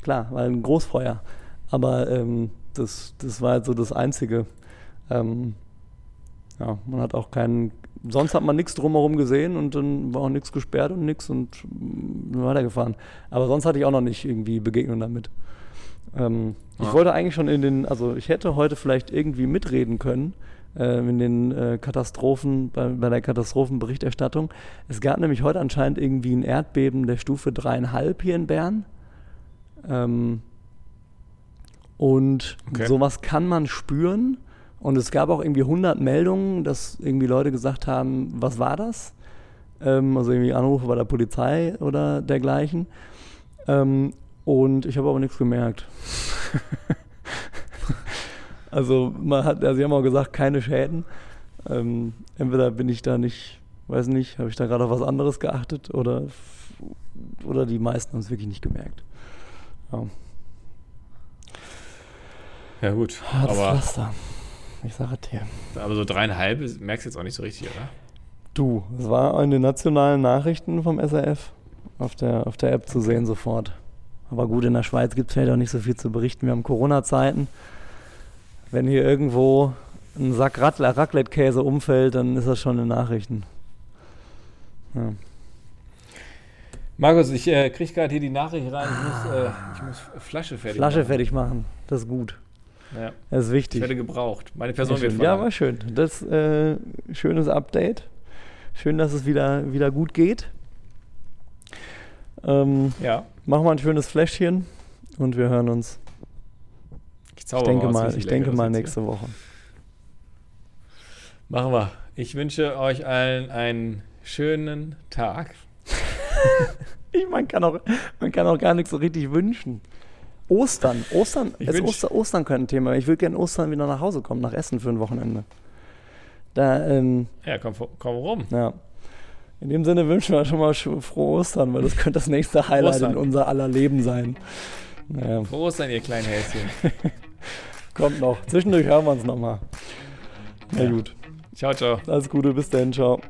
Speaker 1: klar, war ein Großfeuer. Aber ähm, das, das war halt so das Einzige. Ähm, ja, man hat auch keinen, sonst hat man nichts drumherum gesehen und dann war auch nichts gesperrt und nichts und mm, weitergefahren. Aber sonst hatte ich auch noch nicht irgendwie Begegnung damit. Ähm, Ich
Speaker 2: Ja.
Speaker 1: wollte eigentlich schon in den, also ich hätte heute vielleicht irgendwie mitreden können äh, in den äh, Katastrophen, bei, bei der Katastrophenberichterstattung. Es gab nämlich heute anscheinend irgendwie ein Erdbeben der Stufe dreieinhalb hier in Bern. Ähm, und
Speaker 2: Okay.
Speaker 1: sowas kann man spüren. Und es gab auch irgendwie 100 Meldungen, dass irgendwie Leute gesagt haben, was war das? Ähm, also irgendwie Anrufe bei der Polizei oder dergleichen. Ähm, und ich habe aber nichts gemerkt. also man hat, also sie haben auch gesagt, keine Schäden. Ähm, entweder bin ich da nicht, weiß nicht, habe ich da gerade auf was anderes geachtet oder, oder die meisten haben es wirklich nicht gemerkt. Ja.
Speaker 2: Ja, gut.
Speaker 1: Hartes
Speaker 2: Aber,
Speaker 1: Pflaster. Ich sage dir.
Speaker 2: aber so dreieinhalb merkst du jetzt auch nicht so richtig, oder?
Speaker 1: Du, es war in den nationalen Nachrichten vom SRF auf der, auf der App zu sehen sofort. Aber gut, in der Schweiz gibt es vielleicht auch nicht so viel zu berichten. Wir haben Corona-Zeiten. Wenn hier irgendwo ein Sack Racl- Raclette-Käse umfällt, dann ist das schon in Nachrichten. Ja.
Speaker 2: Markus, ich äh, krieg gerade hier die Nachricht rein. Ich muss, äh, ich muss Flasche fertig
Speaker 1: Flasche
Speaker 2: machen.
Speaker 1: fertig machen, das ist gut.
Speaker 2: Ja,
Speaker 1: Das ist
Speaker 2: ich
Speaker 1: wichtig.
Speaker 2: werde gebraucht. Meine Person
Speaker 1: Sehr
Speaker 2: wird
Speaker 1: schön. Ja,
Speaker 2: verlangt.
Speaker 1: war schön. Das äh, schönes Update. Schön, dass es wieder, wieder gut geht. Ähm,
Speaker 2: Ja,
Speaker 1: machen wir ein schönes Fläschchen und wir hören uns.
Speaker 2: ich
Speaker 1: Ich denke mal, ich denke mal nächste Woche.
Speaker 2: Machen wir. Ich wünsche euch allen einen schönen Tag.
Speaker 1: Ich, man, kann auch, man kann auch gar nichts so richtig wünschen. Ostern. Ostern,
Speaker 2: Ich
Speaker 1: es
Speaker 2: wünsch-
Speaker 1: Oster, Ostern könnte ein Thema. Ich würde gerne Ostern wieder nach Hause kommen, nach Essen für ein Wochenende. Da, ähm,
Speaker 2: Ja, komm, komm rum.
Speaker 1: ja. In dem Sinne wünschen wir schon mal frohe Ostern, weil das könnte das nächste Highlight
Speaker 2: Ostern.
Speaker 1: in unser aller Leben sein. Naja,
Speaker 2: Froh sein, ihr kleinen Häschen.
Speaker 1: kommt noch. Zwischendurch hören wir uns nochmal. Na
Speaker 2: Ja.
Speaker 1: gut.
Speaker 2: Ciao, ciao.
Speaker 1: Alles Gute, bis dann, ciao.